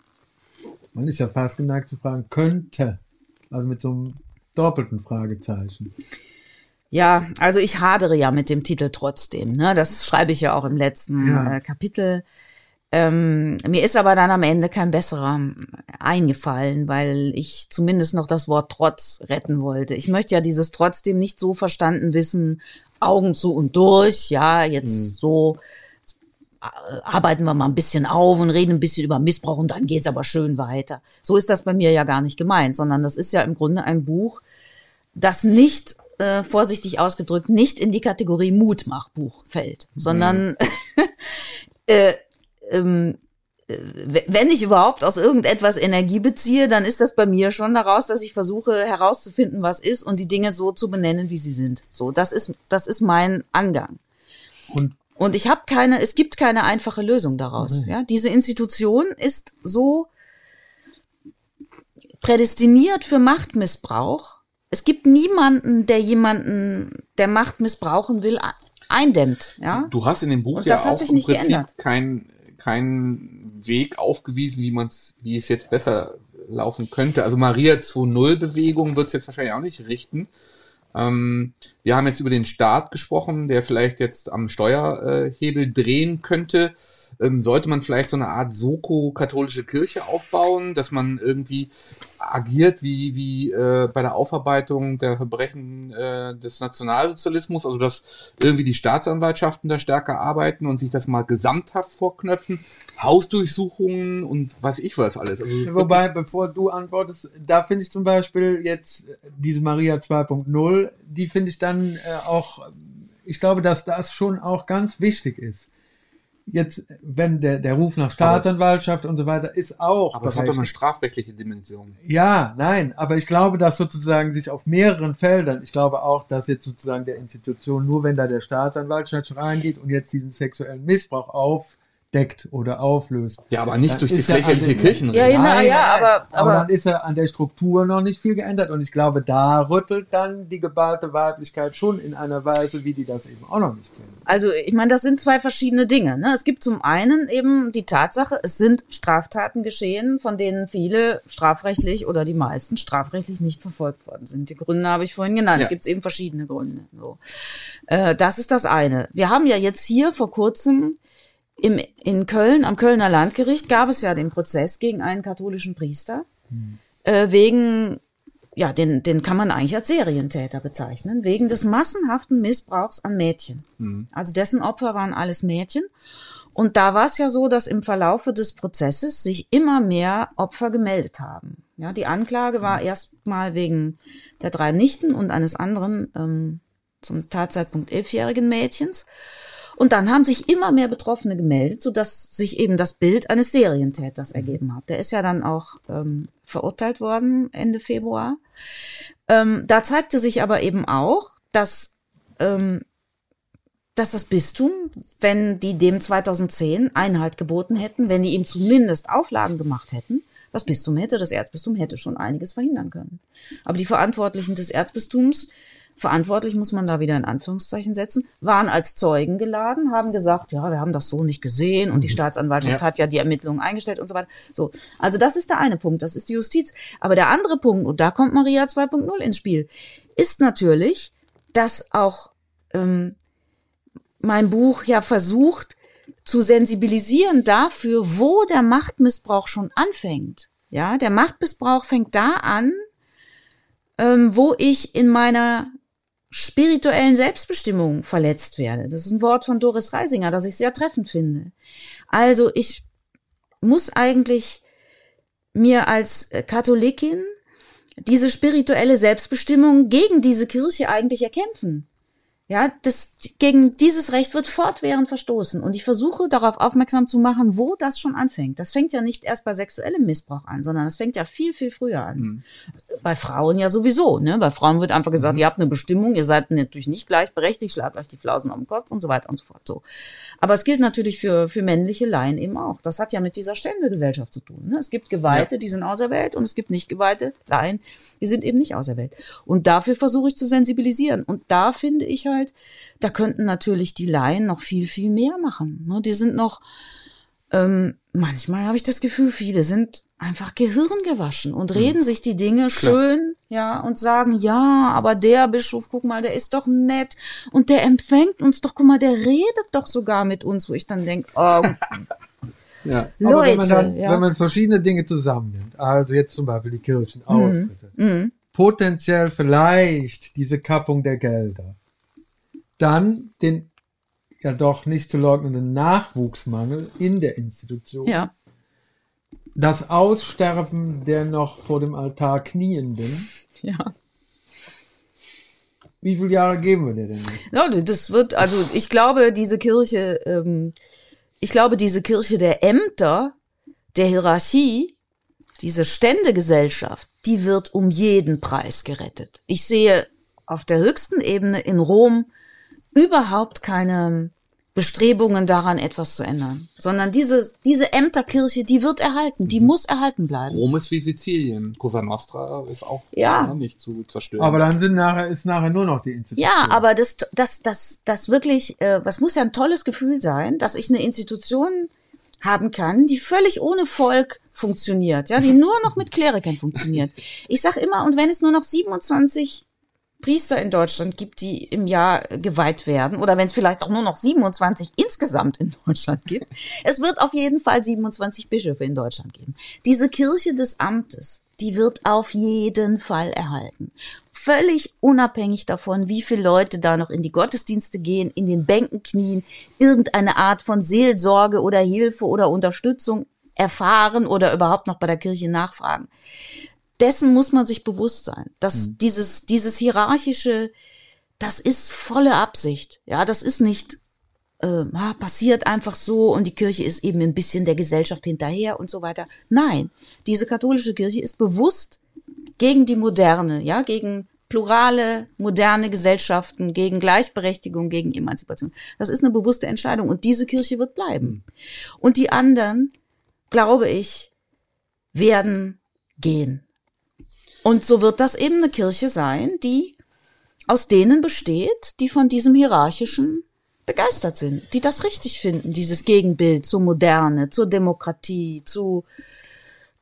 man ist ja fast geneigt zu fragen, könnte, also mit so einem doppelten Fragezeichen. Ja, also ich hadere ja mit dem Titel trotzdem. Ne? Das schreibe ich ja auch im letzten ja. äh, Kapitel. Ähm, mir ist aber dann am Ende kein besserer eingefallen, weil ich zumindest noch das Wort trotz retten wollte. Ich möchte ja dieses trotzdem nicht so verstanden wissen, Augen zu und durch, ja, jetzt mhm. so äh, arbeiten wir mal ein bisschen auf und reden ein bisschen über Missbrauch und dann geht's aber schön weiter. So ist das bei mir ja gar nicht gemeint, sondern das ist ja im Grunde ein Buch, das nicht äh, vorsichtig ausgedrückt nicht in die Kategorie Mutmachbuch fällt, sondern mhm. äh, ähm, äh, wenn ich überhaupt aus irgendetwas Energie beziehe, dann ist das bei mir schon daraus, dass ich versuche herauszufinden, was ist und die Dinge so zu benennen, wie sie sind. So, das ist das ist mein Angang. Und und ich habe keine, es gibt keine einfache Lösung daraus. Okay. Ja, diese Institution ist so prädestiniert für Machtmissbrauch. Es gibt niemanden, der jemanden, der Macht missbrauchen will, eindämmt. Ja. Du hast in dem Buch ja auch im Prinzip geändert. kein keinen Weg aufgewiesen, wie man es, wie es jetzt besser laufen könnte. Also Maria 2.0 Bewegung wird es jetzt wahrscheinlich auch nicht richten. Ähm, wir haben jetzt über den Staat gesprochen, der vielleicht jetzt am Steuerhebel drehen könnte ähm, sollte man vielleicht so eine Art Soko-katholische Kirche aufbauen, dass man irgendwie agiert wie, wie äh, bei der Aufarbeitung der Verbrechen äh, des Nationalsozialismus, also dass irgendwie die Staatsanwaltschaften da stärker arbeiten und sich das mal gesamthaft vorknöpfen, Hausdurchsuchungen und was ich was alles. Also Wobei, bevor du antwortest, da finde ich zum Beispiel jetzt diese Maria 2.0, die finde ich dann äh, auch, ich glaube, dass das schon auch ganz wichtig ist jetzt, wenn der, der Ruf nach Staatsanwaltschaft und so weiter ist auch. Aber es hat doch eine strafrechtliche Dimension. Ja, nein, aber ich glaube, dass sozusagen sich auf mehreren Feldern, ich glaube auch, dass jetzt sozusagen der Institution, nur wenn da der Staatsanwaltschaft reingeht und jetzt diesen sexuellen Missbrauch auf deckt oder auflöst. Ja, aber nicht durch die flächliche Kirchenregelung. Ja, ja, ja, aber, aber, aber dann ist ja an der Struktur noch nicht viel geändert und ich glaube, da rüttelt dann die geballte Weiblichkeit schon in einer Weise, wie die das eben auch noch nicht kennen. Also ich meine, das sind zwei verschiedene Dinge. Ne? Es gibt zum einen eben die Tatsache, es sind Straftaten geschehen, von denen viele strafrechtlich oder die meisten strafrechtlich nicht verfolgt worden sind. Die Gründe habe ich vorhin genannt. Ja. Gibt es eben verschiedene Gründe. So. Äh, das ist das eine. Wir haben ja jetzt hier vor kurzem im, in Köln, am Kölner Landgericht, gab es ja den Prozess gegen einen katholischen Priester hm. äh, wegen, ja, den, den kann man eigentlich als Serientäter bezeichnen, wegen des massenhaften Missbrauchs an Mädchen. Hm. Also dessen Opfer waren alles Mädchen. Und da war es ja so, dass im Verlaufe des Prozesses sich immer mehr Opfer gemeldet haben. Ja, die Anklage war hm. erstmal wegen der drei Nichten und eines anderen ähm, zum Tatzeitpunkt elfjährigen Mädchens. Und dann haben sich immer mehr Betroffene gemeldet, sodass sich eben das Bild eines Serientäters ergeben hat. Der ist ja dann auch ähm, verurteilt worden Ende Februar. Ähm, da zeigte sich aber eben auch, dass, ähm, dass das Bistum, wenn die dem 2010 Einhalt geboten hätten, wenn die ihm zumindest Auflagen gemacht hätten, das Bistum hätte, das Erzbistum hätte schon einiges verhindern können. Aber die Verantwortlichen des Erzbistums verantwortlich muss man da wieder in Anführungszeichen setzen, waren als Zeugen geladen, haben gesagt, ja, wir haben das so nicht gesehen und die Staatsanwaltschaft Ja. hat ja die Ermittlungen eingestellt und so weiter. So, also das ist der eine Punkt, das ist die Justiz. Aber der andere Punkt, und da kommt Maria 2.0 ins Spiel, ist natürlich, dass auch ähm, mein Buch ja versucht zu sensibilisieren dafür, wo der Machtmissbrauch schon anfängt. Ja, der Machtmissbrauch fängt da an, ähm, wo ich in meiner spirituellen Selbstbestimmung verletzt werde. Das ist ein Wort von Doris Reisinger, das ich sehr treffend finde. Also ich muss eigentlich mir als äh, Katholikin diese spirituelle Selbstbestimmung gegen diese Kirche eigentlich erkämpfen. Ja, das, gegen dieses Recht wird fortwährend verstoßen. Und ich versuche darauf aufmerksam zu machen, wo das schon anfängt. Das fängt ja nicht erst bei sexuellem Missbrauch an, sondern das fängt ja viel, viel früher an. Mhm. Bei Frauen ja sowieso, ne? Bei Frauen wird einfach gesagt, ihr habt eine Bestimmung, ihr seid natürlich nicht gleichberechtigt, schlagt euch die Flausen auf den Kopf und so weiter und so fort. So. Aber es gilt natürlich für, für männliche Laien eben auch. Das hat ja mit dieser Ständegesellschaft zu tun. Ne? Es gibt Geweihte, die sind auserwählt und es gibt nicht Geweihte Laien, die sind eben nicht auserwählt. Und dafür versuche ich zu sensibilisieren. Und da finde ich halt, da könnten natürlich die Laien noch viel, viel mehr machen. Ne? Die sind noch, ähm, manchmal habe ich das Gefühl, viele sind einfach gehirngewaschen und reden sich die Dinge schön, ja, und sagen, ja, aber der Bischof, guck mal, der ist doch nett und der empfängt uns doch, guck mal, der redet doch sogar mit uns, wo ich dann denke, oh, Ja. Aber wenn man, Leute, dann, ja. wenn man verschiedene Dinge zusammennimmt, also jetzt zum Beispiel die Kirchenaustritte, Mhm. potenziell vielleicht diese Kappung der Gelder, dann den ja doch nicht zu leugnenden Nachwuchsmangel in der Institution, ja, das Aussterben der noch vor dem Altar Knienden. ja. Wie viele Jahre geben wir dir denn nicht? Ja, das wird, also ich glaube, diese Kirche, ähm, ich glaube, diese Kirche der Ämter, der Hierarchie, diese Ständegesellschaft, die wird um jeden Preis gerettet. Ich sehe auf der höchsten Ebene in Rom überhaupt keine Bestrebungen daran, etwas zu ändern, sondern diese, diese Ämterkirche, die wird erhalten, die muss erhalten bleiben. Rom ist wie Sizilien. Cosa Nostra ist auch Ja. nicht zu zerstören. Aber dann sind nachher, ist nachher nur noch die Institution. Ja, aber das, das, das, das wirklich, äh, was muss ja ein tolles Gefühl sein, dass ich eine Institution haben kann, die völlig ohne Volk funktioniert, ja, die nur noch mit Klerikern funktioniert. Ich sag immer, und wenn es nur noch 27 Priester in Deutschland gibt, die im Jahr geweiht werden, oder wenn es vielleicht auch nur noch 27 insgesamt in Deutschland gibt, es wird auf jeden Fall 27 Bischöfe in Deutschland geben. Diese Kirche des Amtes, die wird auf jeden Fall erhalten. Völlig unabhängig davon, wie viele Leute da noch in die Gottesdienste gehen, in den Bänken knien, irgendeine Art von Seelsorge oder Hilfe oder Unterstützung erfahren oder überhaupt noch bei der Kirche nachfragen dessen muss man sich bewusst sein, dass dieses, dieses hierarchische, das ist volle Absicht. Ja, das ist nicht, äh, passiert einfach so und die Kirche ist eben ein bisschen der Gesellschaft hinterher und so weiter. Nein, diese katholische Kirche ist bewusst gegen die moderne, ja, gegen plurale, moderne Gesellschaften, gegen Gleichberechtigung, gegen Emanzipation. Das ist eine bewusste Entscheidung und diese Kirche wird bleiben. Und die anderen, glaube ich, werden gehen. Und so wird das eben eine Kirche sein, die aus denen besteht, die von diesem hierarchischen begeistert sind, die das richtig finden, dieses Gegenbild zur Moderne, zur Demokratie, zu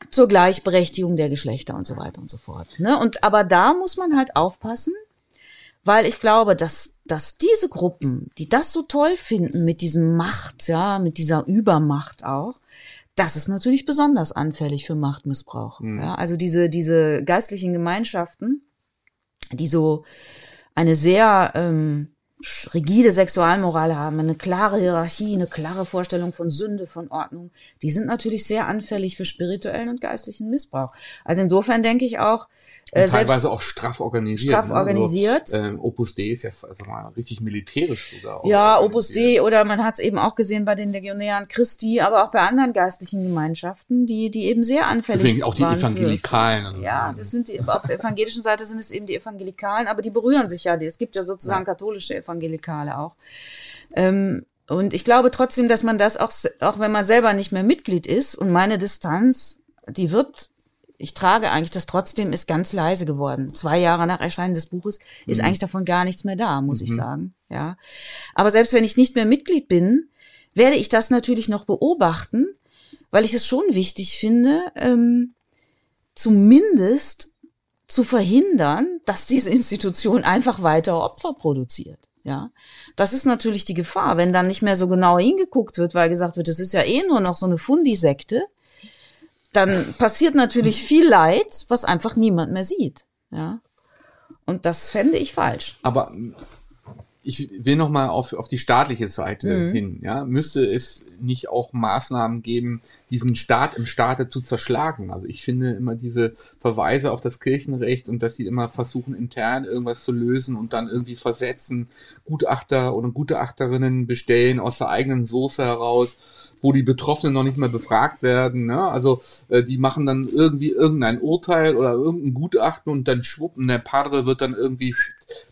zur Gleichberechtigung der Geschlechter und so weiter und so fort. Ne? Und aber da muss man halt aufpassen, weil ich glaube, dass dass diese Gruppen, die das so toll finden mit diesem Macht, ja, mit dieser Übermacht auch, das ist natürlich besonders anfällig für Machtmissbrauch. Ja, also diese, diese geistlichen Gemeinschaften, die so eine sehr ähm, rigide Sexualmoral haben, eine klare Hierarchie, eine klare Vorstellung von Sünde, von Ordnung, die sind natürlich sehr anfällig für spirituellen und geistlichen Missbrauch. Also insofern denke ich auch, äh, teilweise auch straff organisiert. Straff ne? organisiert. Also, ähm, Opus Dei ist ja sag mal, richtig militärisch sogar. ja. Opus Dei oder man hat es eben auch gesehen bei den Legionären Christi, aber auch bei anderen geistlichen Gemeinschaften, die, die eben sehr anfällig Übrigens auch die für- Evangelikalen. also, Ja, das sind die, auf der evangelischen Seite sind es eben die Evangelikalen, aber die berühren sich ja. Es gibt ja sozusagen katholische Evangelikale auch. Ähm, und ich glaube trotzdem, dass man das auch, auch wenn man selber nicht mehr Mitglied ist und meine Distanz, die wird ich trage eigentlich das trotzdem ist ganz leise geworden. Zwei Jahre nach Erscheinen des Buches ist Mhm. eigentlich davon gar nichts mehr da, muss ich sagen. Ja. Aber selbst wenn ich nicht mehr Mitglied bin, werde ich das natürlich noch beobachten, weil ich es schon wichtig finde, ähm, zumindest zu verhindern, dass diese Institution einfach weiter Opfer produziert. Ja, das ist natürlich die Gefahr, wenn dann nicht mehr so genau hingeguckt wird, weil gesagt wird, es ist ja eh nur noch so eine Fundisekte, dann passiert natürlich viel Leid, was einfach niemand mehr sieht. Ja, und das fände ich falsch. Aber ich will noch mal auf, auf die staatliche Seite Mhm. hin. Ja, müsste es nicht auch Maßnahmen geben, diesen Staat im Staate zu zerschlagen? Also ich finde immer diese Verweise auf das Kirchenrecht und dass sie immer versuchen intern irgendwas zu lösen und dann irgendwie versetzen, Gutachter oder Gutachterinnen bestellen aus der eigenen Soße heraus, wo die Betroffenen noch nicht mal befragt werden. Ne? Also äh, die machen dann irgendwie irgendein Urteil oder irgendein Gutachten und dann schwuppen, der Padre wird dann irgendwie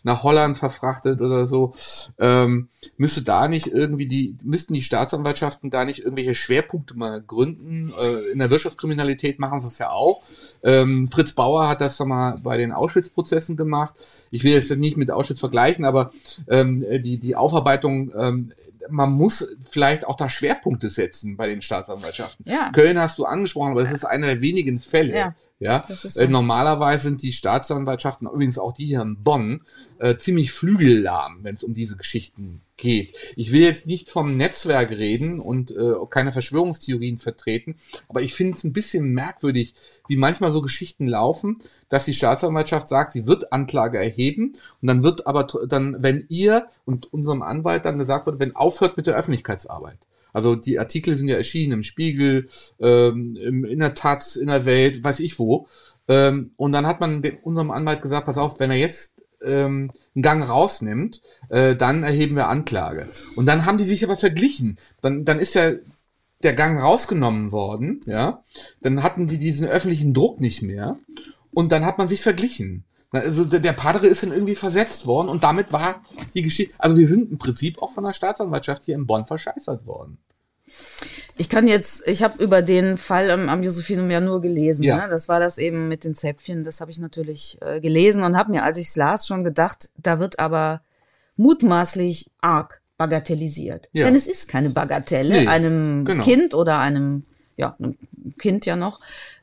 nach Holland verfrachtet oder so. Ähm, müsste da nicht irgendwie die, müssten die Staatsanwaltschaften da nicht irgendwelche Schwerpunkte mal gründen? Äh, in der Wirtschaftskriminalität machen sie es ja auch. Ähm, Fritz Bauer hat das mal bei den Auschwitz-Prozessen gemacht. Ich will jetzt nicht mit Auschwitz vergleichen, aber ähm, die, die Aufarbeitung, ähm, man muss vielleicht auch da Schwerpunkte setzen bei den Staatsanwaltschaften. Ja. Köln hast du angesprochen, aber das ist einer der wenigen Fälle. Ja. Ja, äh, so. normalerweise sind die Staatsanwaltschaften, übrigens auch die hier in Bonn, äh, ziemlich flügellahm, wenn es um diese Geschichten geht. Ich will jetzt nicht vom Netzwerk reden und äh, keine Verschwörungstheorien vertreten, aber ich finde es ein bisschen merkwürdig, wie manchmal so Geschichten laufen, dass die Staatsanwaltschaft sagt, sie wird Anklage erheben und dann wird aber dann, wenn ihr und unserem Anwalt dann gesagt wird, wenn aufhört mit der Öffentlichkeitsarbeit. Also die Artikel sind ja erschienen im Spiegel, ähm, in der Taz, in der Welt, weiß ich wo. Ähm, und dann hat man unserem Anwalt gesagt, pass auf, wenn er jetzt ähm, einen Gang rausnimmt, äh, dann erheben wir Anklage. Und dann haben die sich aber verglichen. Dann, dann ist ja der Gang rausgenommen worden, ja. Dann hatten die diesen öffentlichen Druck nicht mehr. Und dann hat man sich verglichen. Also der, der Padre ist dann irgendwie versetzt worden und damit war die Geschichte. Also wir sind im Prinzip auch von der Staatsanwaltschaft hier in Bonn verscheißert worden. Ich kann jetzt, ich habe über den Fall am, am Josephinum ja nur gelesen. Ja. Ne? Das war das eben mit den Zäpfchen. Das habe ich natürlich äh, gelesen und habe mir, als ich es las, schon gedacht, da wird aber mutmaßlich arg bagatellisiert. Ja. Denn es ist keine Bagatelle, Nee, einem genau. Kind oder einem, ja, einem Kind ja noch,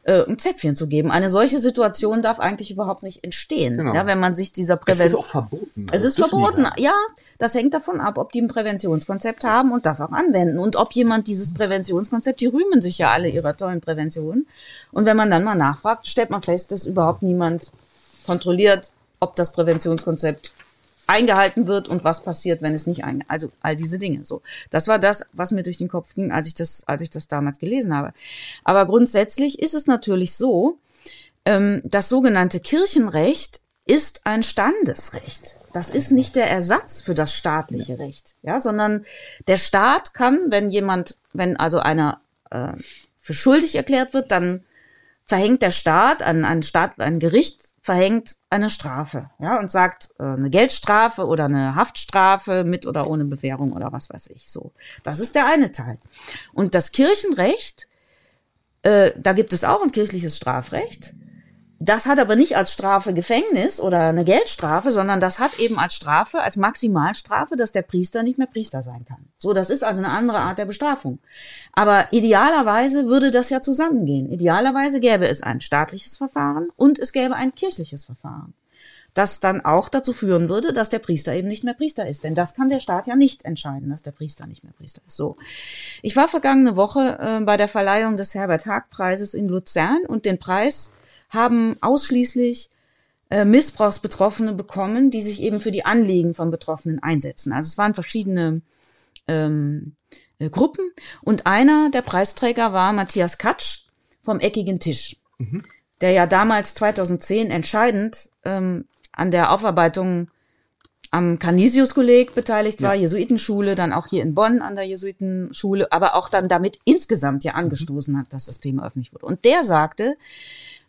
äh, ein Zäpfchen zu geben. Eine solche Situation darf eigentlich überhaupt nicht entstehen. Genau. Ja, wenn man sich dieser Es ist Prävention auch verboten. es Also ist verboten, nicht. ja. Das hängt davon ab, ob die ein Präventionskonzept haben und das auch anwenden und ob jemand dieses Präventionskonzept, die rühmen sich ja alle ihrer tollen Prävention. Und wenn man dann mal nachfragt, stellt man fest, dass überhaupt niemand kontrolliert, ob das Präventionskonzept eingehalten wird und was passiert, wenn es nicht ein, also all diese Dinge. So, das war das, was mir durch den Kopf ging, als ich das, als ich das damals gelesen habe. Aber grundsätzlich ist es natürlich so, ähm, das sogenannte Kirchenrecht ist ein Standesrecht. Das ist nicht der Ersatz für das staatliche Recht, ja, sondern der Staat kann, wenn jemand, wenn also einer äh, für schuldig erklärt wird, dann verhängt der Staat, ein, ein Staat, ein Gericht verhängt eine Strafe, ja, und sagt äh, eine Geldstrafe oder eine Haftstrafe mit oder ohne Bewährung oder was weiß ich. So, das ist der eine Teil. Und das Kirchenrecht, äh, da gibt es auch ein kirchliches Strafrecht. Das hat aber nicht als Strafe Gefängnis oder eine Geldstrafe, sondern das hat eben als Strafe, als Maximalstrafe, dass der Priester nicht mehr Priester sein kann. So, das ist also eine andere Art der Bestrafung. Aber idealerweise würde das ja zusammengehen. Idealerweise gäbe es ein staatliches Verfahren und es gäbe ein kirchliches Verfahren. Das dann auch dazu führen würde, dass der Priester eben nicht mehr Priester ist. Denn das kann der Staat ja nicht entscheiden, dass der Priester nicht mehr Priester ist. So. Ich war vergangene Woche äh, bei der Verleihung des Herbert-Haag-Preises in Luzern und den Preis haben ausschließlich äh, Missbrauchsbetroffene bekommen, die sich eben für die Anliegen von Betroffenen einsetzen. Also es waren verschiedene ähm, äh, Gruppen und einer der Preisträger war Matthias Katsch vom Eckigen Tisch, der ja damals 2010 entscheidend ähm, an der Aufarbeitung am Canisius-Kolleg beteiligt war, Jesuitenschule, dann auch hier in Bonn an der Jesuitenschule, aber auch dann damit insgesamt ja angestoßen hat, dass das Thema öffentlich wurde. Und der sagte,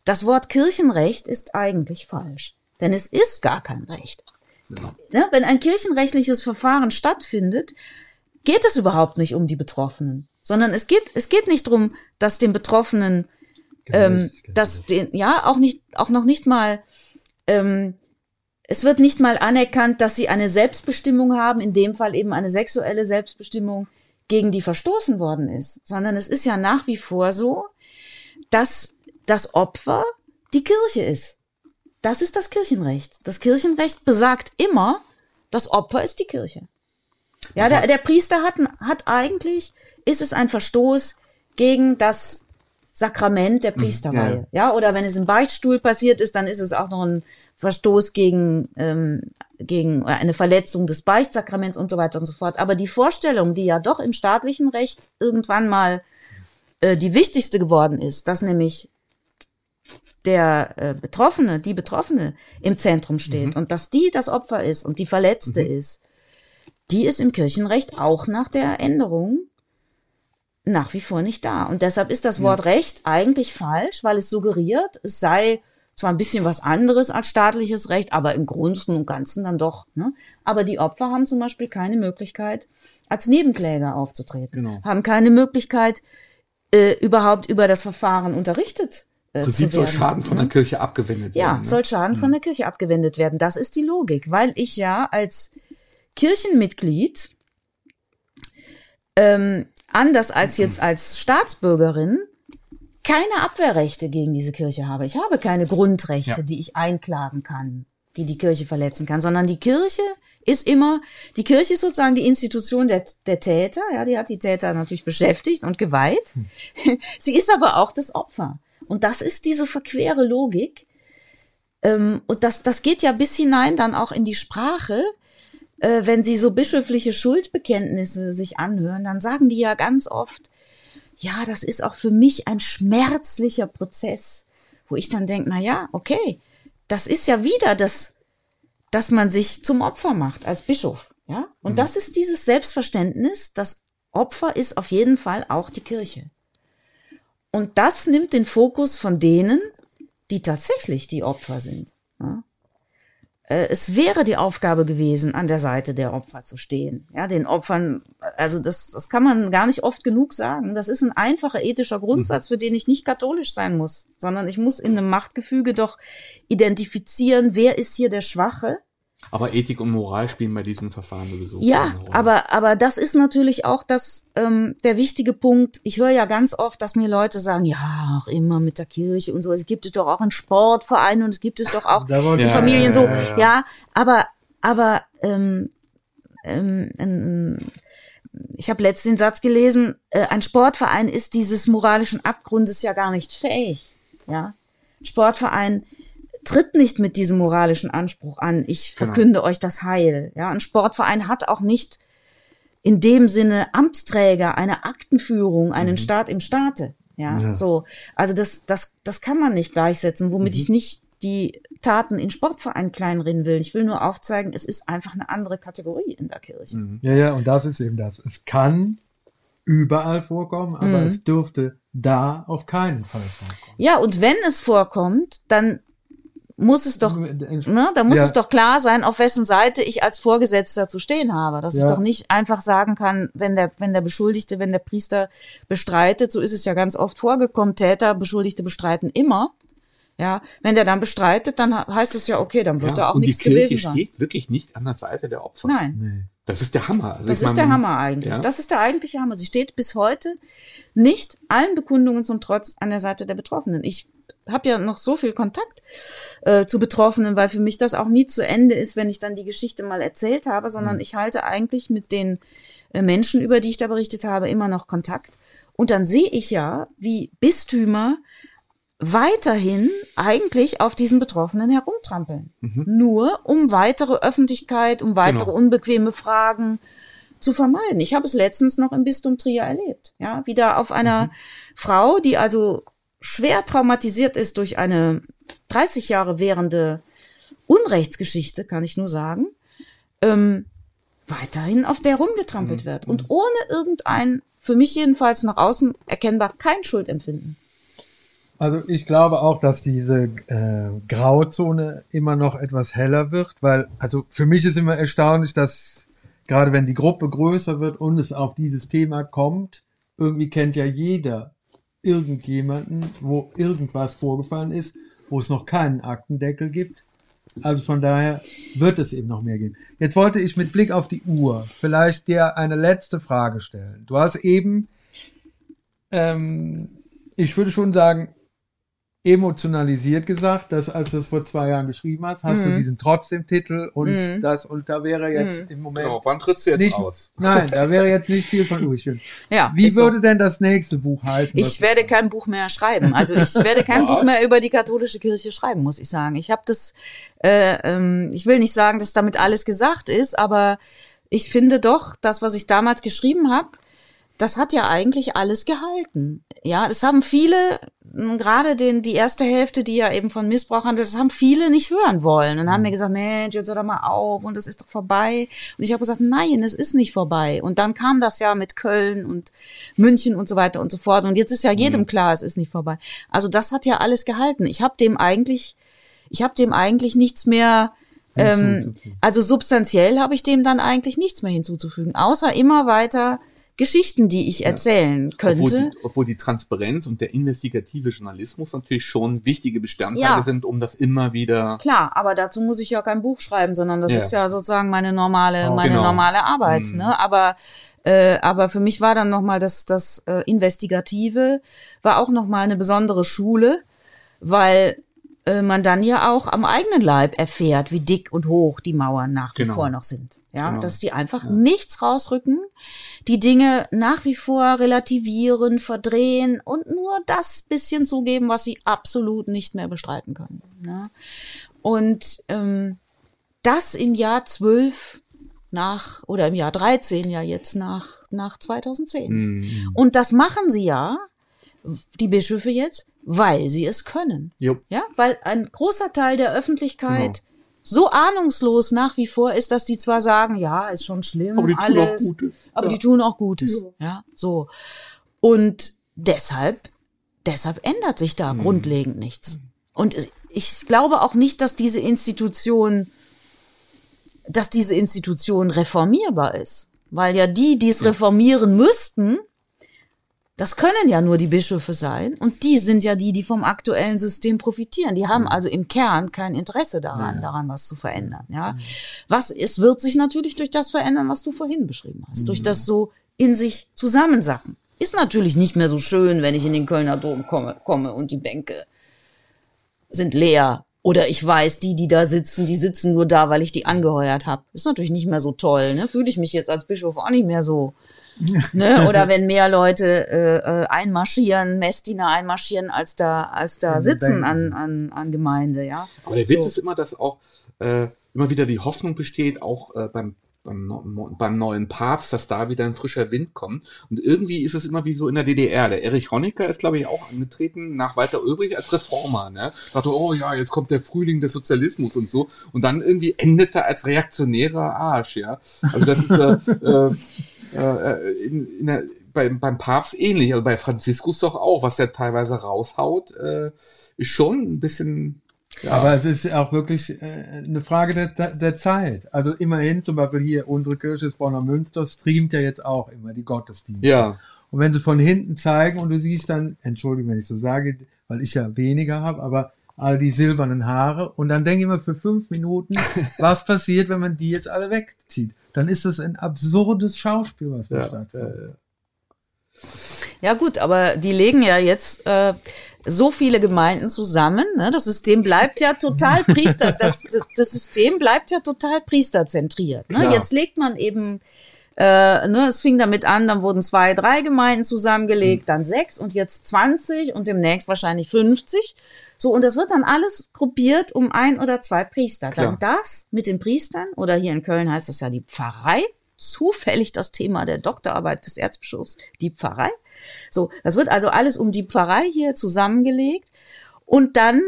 das Wort Kirchenrecht ist eigentlich falsch, denn es ist gar kein Recht. Ne? Wenn ein kirchenrechtliches Verfahren stattfindet, geht es überhaupt nicht um die Betroffenen, sondern es geht, es geht nicht darum, dass den Betroffenen ähm, dass den, ja auch nicht, auch noch nicht mal, ähm, es wird nicht mal anerkannt, dass sie eine Selbstbestimmung haben, in dem Fall eben eine sexuelle Selbstbestimmung, gegen die verstoßen worden ist, sondern es ist ja nach wie vor so, dass das Opfer die Kirche ist. Das ist das Kirchenrecht. Das Kirchenrecht besagt immer, das Opfer ist die Kirche. Ja, der, der Priester hat, hat eigentlich, ist es ein Verstoß gegen das Sakrament der Priesterweihe. Ja. ja, oder wenn es im Beichtstuhl passiert ist, dann ist es auch noch ein Verstoß gegen, ähm, gegen eine Verletzung des Beichtsakraments und so weiter und so fort. Aber die Vorstellung, die ja doch im staatlichen Recht irgendwann mal äh, die wichtigste geworden ist, dass nämlich der äh, Betroffene, die Betroffene im Zentrum steht mhm. und dass die das Opfer ist und die Verletzte mhm. ist, die ist im Kirchenrecht auch nach der Änderung nach wie vor nicht da. Und deshalb ist das Wort ja. Recht eigentlich falsch, weil es suggeriert, es sei zwar ein bisschen was anderes als staatliches Recht, aber im Großen und Ganzen dann doch. Ne? Aber die Opfer haben zum Beispiel keine Möglichkeit, als Nebenkläger aufzutreten, genau. haben keine Möglichkeit, äh, überhaupt über das Verfahren unterrichtet äh, Prinzip soll Schaden von der mhm. Kirche abgewendet ja, werden. Ja, ne? soll Schaden mhm. von der Kirche abgewendet werden. Das ist die Logik, weil ich ja als Kirchenmitglied ähm, anders als jetzt als Staatsbürgerin keine Abwehrrechte gegen diese Kirche habe. Ich habe keine Grundrechte, ja. die ich einklagen kann, die die Kirche verletzen kann, sondern die Kirche ist immer, die Kirche ist sozusagen die Institution der, der Täter, ja, die hat die Täter natürlich beschäftigt und geweiht. Hm. Sie ist aber auch das Opfer. Und das ist diese verquere Logik. Ähm, und das, das geht ja bis hinein dann auch in die Sprache. Äh, wenn sie so bischöfliche Schuldbekenntnisse sich anhören, dann sagen die ja ganz oft, ja, das ist auch für mich ein schmerzlicher Prozess, wo ich dann denke, na ja, okay, das ist ja wieder das, dass man sich zum Opfer macht als Bischof, ja? Und mhm. das ist dieses Selbstverständnis, das Opfer ist auf jeden Fall auch die Kirche. Und das nimmt den Fokus von denen, die tatsächlich die Opfer sind. Ja? Äh, es wäre die Aufgabe gewesen, an der Seite der Opfer zu stehen. Ja, den Opfern, also das, das kann man gar nicht oft genug sagen. Das ist ein einfacher ethischer Grundsatz, für den ich nicht katholisch sein muss, sondern ich muss in einem Machtgefüge doch identifizieren, wer ist hier der Schwache aber Ethik und Moral spielen bei diesen Verfahren sowieso. Ja, aber, aber das ist natürlich auch das, ähm, der wichtige Punkt. Ich höre ja ganz oft, dass mir Leute sagen, ja, auch immer mit der Kirche und so. Es gibt es doch auch in Sportvereinen und es gibt es doch auch in ja, Familien so. Ja, ja, ja, aber, aber ähm, ähm, ähm, ich habe letztens den Satz gelesen, äh, ein Sportverein ist dieses moralischen Abgrundes ja gar nicht fähig. Ja, Sportverein tritt nicht mit diesem moralischen Anspruch an, ich genau. verkünde genau. euch das Heil. Ja, ein Sportverein hat auch nicht in dem Sinne Amtsträger, eine Aktenführung, einen mhm. Staat im Staate. Ja, ja, so. Also das, das, das kann man nicht gleichsetzen, womit mhm. ich nicht die Taten in Sportvereinen kleinreden will. Ich will nur aufzeigen, es ist einfach eine andere Kategorie in der Kirche. Mhm. Ja, ja, und das ist eben das. Es kann überall vorkommen, aber mhm. es dürfte da auf keinen Fall vorkommen. Ja, und wenn es vorkommt, dann muss es doch, ne, da muss ja. es doch klar sein, auf wessen Seite ich als Vorgesetzter zu stehen habe. Dass ja. ich doch nicht einfach sagen kann, wenn der, wenn der Beschuldigte, wenn der Priester bestreitet, so ist es ja ganz oft vorgekommen, Täter, Beschuldigte bestreiten immer. Ja, wenn der dann bestreitet, dann heißt es ja, okay, dann wird ja, da auch nichts gewesen sein. die Kirche steht wirklich nicht an der Seite der Opfer. Nein. Nee. Das ist der Hammer. Also das ist meine, der Hammer eigentlich. Ja? Das ist der eigentliche Hammer. Sie steht bis heute nicht allen Bekundungen zum Trotz an der Seite der Betroffenen. Ich habe ja noch so viel Kontakt äh, zu Betroffenen, weil für mich das auch nie zu Ende ist, wenn ich dann die Geschichte mal erzählt habe, sondern mhm. ich halte eigentlich mit den äh, Menschen, über die ich da berichtet habe, immer noch Kontakt. Und dann sehe ich ja, wie Bistümer weiterhin eigentlich auf diesen Betroffenen herumtrampeln. Mhm. Nur um weitere Öffentlichkeit, um weitere genau. unbequeme Fragen zu vermeiden. Ich habe es letztens noch im Bistum Trier erlebt. Ja, wieder auf einer mhm. Frau, die also schwer traumatisiert ist durch eine 30 Jahre währende Unrechtsgeschichte, kann ich nur sagen, ähm, weiterhin auf der rumgetrampelt mhm. wird und ohne irgendein, für mich jedenfalls nach außen erkennbar, kein Schuldempfinden. Also ich glaube auch, dass diese äh, Grauzone immer noch etwas heller wird, weil, also für mich ist immer erstaunlich, dass gerade wenn die Gruppe größer wird und es auf dieses Thema kommt, irgendwie kennt ja jeder irgendjemanden, wo irgendwas vorgefallen ist, wo es noch keinen Aktendeckel gibt. Also von daher wird es eben noch mehr geben. Jetzt wollte ich mit Blick auf die Uhr vielleicht dir eine letzte Frage stellen. Du hast eben, ähm, ich würde schon sagen, emotionalisiert gesagt, dass als du das vor zwei Jahren geschrieben hast, hast Mhm. du diesen trotzdem Titel und das und da wäre jetzt im Moment Genau, wann trittst du jetzt nicht, aus? nein, da wäre jetzt nicht viel von übrig. Ja, Wie ist so. würde denn das nächste Buch heißen? was Ich werde kein Buch mehr schreiben. Also ich werde kein? Buch mehr über die katholische Kirche schreiben, muss ich sagen. Ich habe das, äh, ähm, ich will nicht sagen, dass damit alles gesagt ist, aber ich finde doch, das, was ich damals geschrieben habe, das hat ja eigentlich alles gehalten. Ja, das haben viele, mh, gerade den, die erste Hälfte, die ja eben von Missbrauch handelt, das haben viele nicht hören wollen und haben mir gesagt, Mensch, jetzt hör doch mal auf und das ist doch vorbei. Und ich habe gesagt, nein, es ist nicht vorbei. Und dann kam das ja mit Köln und München und so weiter und so fort. Und jetzt ist ja jedem klar, es ist nicht vorbei. Also das hat ja alles gehalten. Ich habe dem eigentlich, ich habe dem eigentlich nichts mehr, ähm, also substanziell habe ich dem dann eigentlich nichts mehr hinzuzufügen, außer immer weiter Geschichten, die ich erzählen Obwohl könnte. die, obwohl die Transparenz und der investigative Journalismus natürlich schon wichtige Bestandteile Ja. sind, um das immer wieder. Klar, aber dazu muss ich ja kein Buch schreiben, sondern das Ja. ist ja sozusagen meine normale, Oh, meine genau. normale Arbeit. Mhm. Ne? Aber äh, aber für mich war dann noch mal das das äh, Investigative war auch noch mal eine besondere Schule, weil äh, man dann ja auch am eigenen Leib erfährt, wie dick und hoch die Mauern nach wie Genau. vor noch sind. Ja, Genau. dass die einfach nichts rausrücken, die Dinge nach wie vor relativieren, verdrehen und nur das bisschen zugeben, was sie absolut nicht mehr bestreiten können. Ne? Und ähm, das im Jahr 12 nach, oder im Jahr 13 ja jetzt nach, nach 2010. Mhm. Und das machen sie ja, die Bischöfe jetzt, weil sie es können. Jo. Ja, weil ein großer Teil der Öffentlichkeit Genau. so ahnungslos nach wie vor ist, dass die zwar sagen, ja, ist schon schlimm, Aber die tun auch alles, Gutes. aber Ja. die tun auch Gutes. Ja. so. Und deshalb, deshalb ändert sich da grundlegend nichts. Und ich glaube auch nicht, dass diese Institution, dass diese Institution reformierbar ist. Weil ja die, die es reformieren müssten, das können ja nur die Bischöfe sein. Und die sind ja die, die vom aktuellen System profitieren. Die haben also im Kern kein Interesse daran, daran was zu verändern. Ja, was es wird sich natürlich durch das verändern, was du vorhin beschrieben hast, durch das so in sich zusammensacken. Ist natürlich nicht mehr so schön, wenn ich in den Kölner Dom komme, komme und die Bänke sind leer. Oder ich weiß, die, die da sitzen, die sitzen nur da, weil ich die angeheuert habe. Ist natürlich nicht mehr so toll. Ne? Fühle ich mich jetzt als Bischof auch nicht mehr so. Ne? Oder wenn mehr Leute äh, äh, einmarschieren, Messdiener einmarschieren, als da, als da den sitzen an, an, an Gemeinde, ja. Aber der Witz So. ist immer, dass auch äh, immer wieder die Hoffnung besteht, auch äh, beim, beim, beim neuen Papst, dass da wieder ein frischer Wind kommt. Und irgendwie ist es immer wie so in der DDR. Der Erich Honecker ist, glaube ich, auch angetreten nach Walter Ulbricht als Reformer. Ne? Dachte, oh ja, jetzt kommt der Frühling des Sozialismus und so. Und dann irgendwie endet er als reaktionärer Arsch. Ja, Also das ist äh, äh, äh, in, in der, beim, beim Papst ähnlich. Also bei Franziskus doch auch, was er teilweise raushaut, äh, ist schon ein bisschen... Ja. Aber es ist auch wirklich äh, eine Frage der, der Zeit. Also immerhin, zum Beispiel hier unsere Kirche des Bonner Münster streamt ja jetzt auch immer die Gottesdienste. ja. Und wenn sie von hinten zeigen und du siehst dann, entschuldige, wenn ich so sage, weil ich ja weniger habe, aber all die silbernen Haare und dann denke ich mir für fünf Minuten, was passiert, wenn man die jetzt alle wegzieht? Dann ist das ein absurdes Schauspiel, was da Ja, stattfindet. Ja gut, aber die legen ja jetzt äh, so viele Gemeinden zusammen. Ne? Das System bleibt ja total Priester. Das, das, das System bleibt ja total priesterzentriert. Ne? Jetzt legt man eben, äh, ne, es fing damit an, dann wurden zwei, drei Gemeinden zusammengelegt, dann sechs und jetzt 20 und demnächst wahrscheinlich 50. So, und das wird dann alles gruppiert um ein oder zwei Priester. Dann das mit den Priestern, oder hier in Köln heißt es ja die Pfarrei, zufällig das Thema der Doktorarbeit des Erzbischofs, die Pfarrei. So, das wird also alles um die Pfarrei hier zusammengelegt. Und dann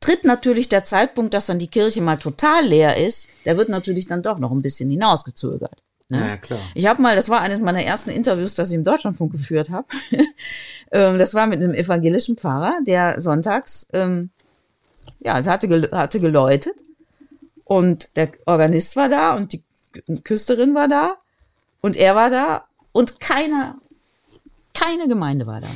tritt natürlich der Zeitpunkt, dass dann die Kirche mal total leer ist, der wird natürlich dann doch noch ein bisschen hinausgezögert. Ne? Ja, klar. Ich habe mal, das war eines meiner ersten Interviews, das ich im Deutschlandfunk geführt habe. ähm, das war mit einem evangelischen Pfarrer, der sonntags, ähm, ja, es hatte, gel hatte geläutet und der Organist war da und die Küsterin war da und er war da und keiner, keine Gemeinde war da.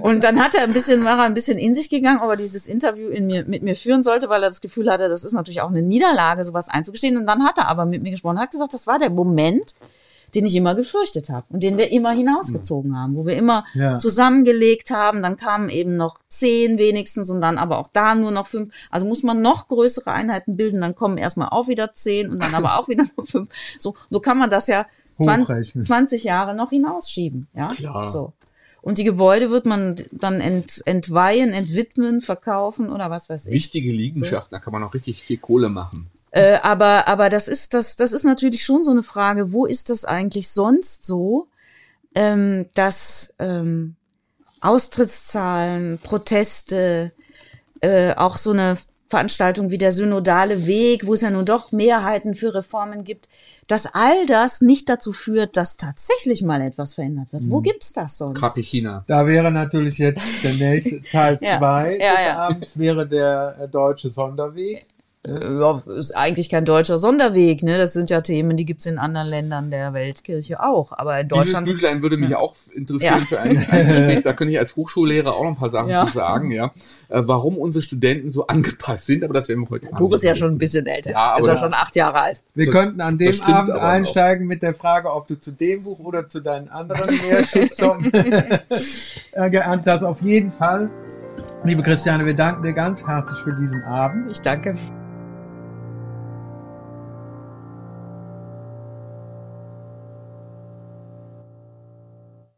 Und dann hat er ein bisschen, war er ein bisschen in sich gegangen, ob er dieses Interview in mir, mit mir führen sollte, weil er das Gefühl hatte, das ist natürlich auch eine Niederlage, sowas einzugestehen. Und dann hat er aber mit mir gesprochen, hat gesagt, das war der Moment, den ich immer gefürchtet habe und den wir immer hinausgezogen haben, wo wir immer Ja. zusammengelegt haben. Dann kamen eben noch zehn wenigstens und dann aber auch da nur noch fünf. Also muss man noch größere Einheiten bilden, dann kommen erstmal auch wieder zehn und dann aber auch wieder nur fünf. So, so kann man das ja 20, Hochrechnen. 20 Jahre noch hinausschieben. Ja, Klar. so. Und die Gebäude wird man dann ent, entweihen, entwidmen, verkaufen oder was weiß ich. Wichtige Liegenschaften, da kann man auch richtig viel Kohle machen. Äh, aber, aber das ist, das, das ist natürlich schon so eine Frage, wo ist das eigentlich sonst so, ähm, dass ähm, Austrittszahlen, Proteste, äh, auch so eine Veranstaltung wie der synodale Weg, wo es ja nun doch Mehrheiten für Reformen gibt, dass all das nicht dazu führt, dass tatsächlich mal etwas verändert wird. Wo gibt's das sonst? Gerade China. Da wäre natürlich jetzt der nächste Teil Ja. zwei Ja, des ja. Abends wäre der äh, deutsche Sonderweg. Äh, Ja, ist eigentlich kein deutscher Sonderweg, ne? Das sind ja Themen, die gibt's in anderen Ländern der Weltkirche auch. Aber in Dieses Deutschland. Büchlein würde mich auch interessieren Ja. für ein, ein Gespräch. Da könnte ich als Hochschullehrer auch noch ein paar Sachen Ja. zu sagen, ja. Äh, warum unsere Studenten so angepasst sind, aber das werden wir heute Buch ist ja schon ein bisschen älter. Ja, aber ist ja schon acht Jahre alt. Wir Das- könnten an dem Abend aber auch. einsteigen mit der Frage, ob du zu dem Buch oder zu deinen anderen Lehrschutssongs äh, hast. Auf jeden Fall. Liebe Christiane, wir danken dir ganz herzlich für diesen Abend. Ich danke.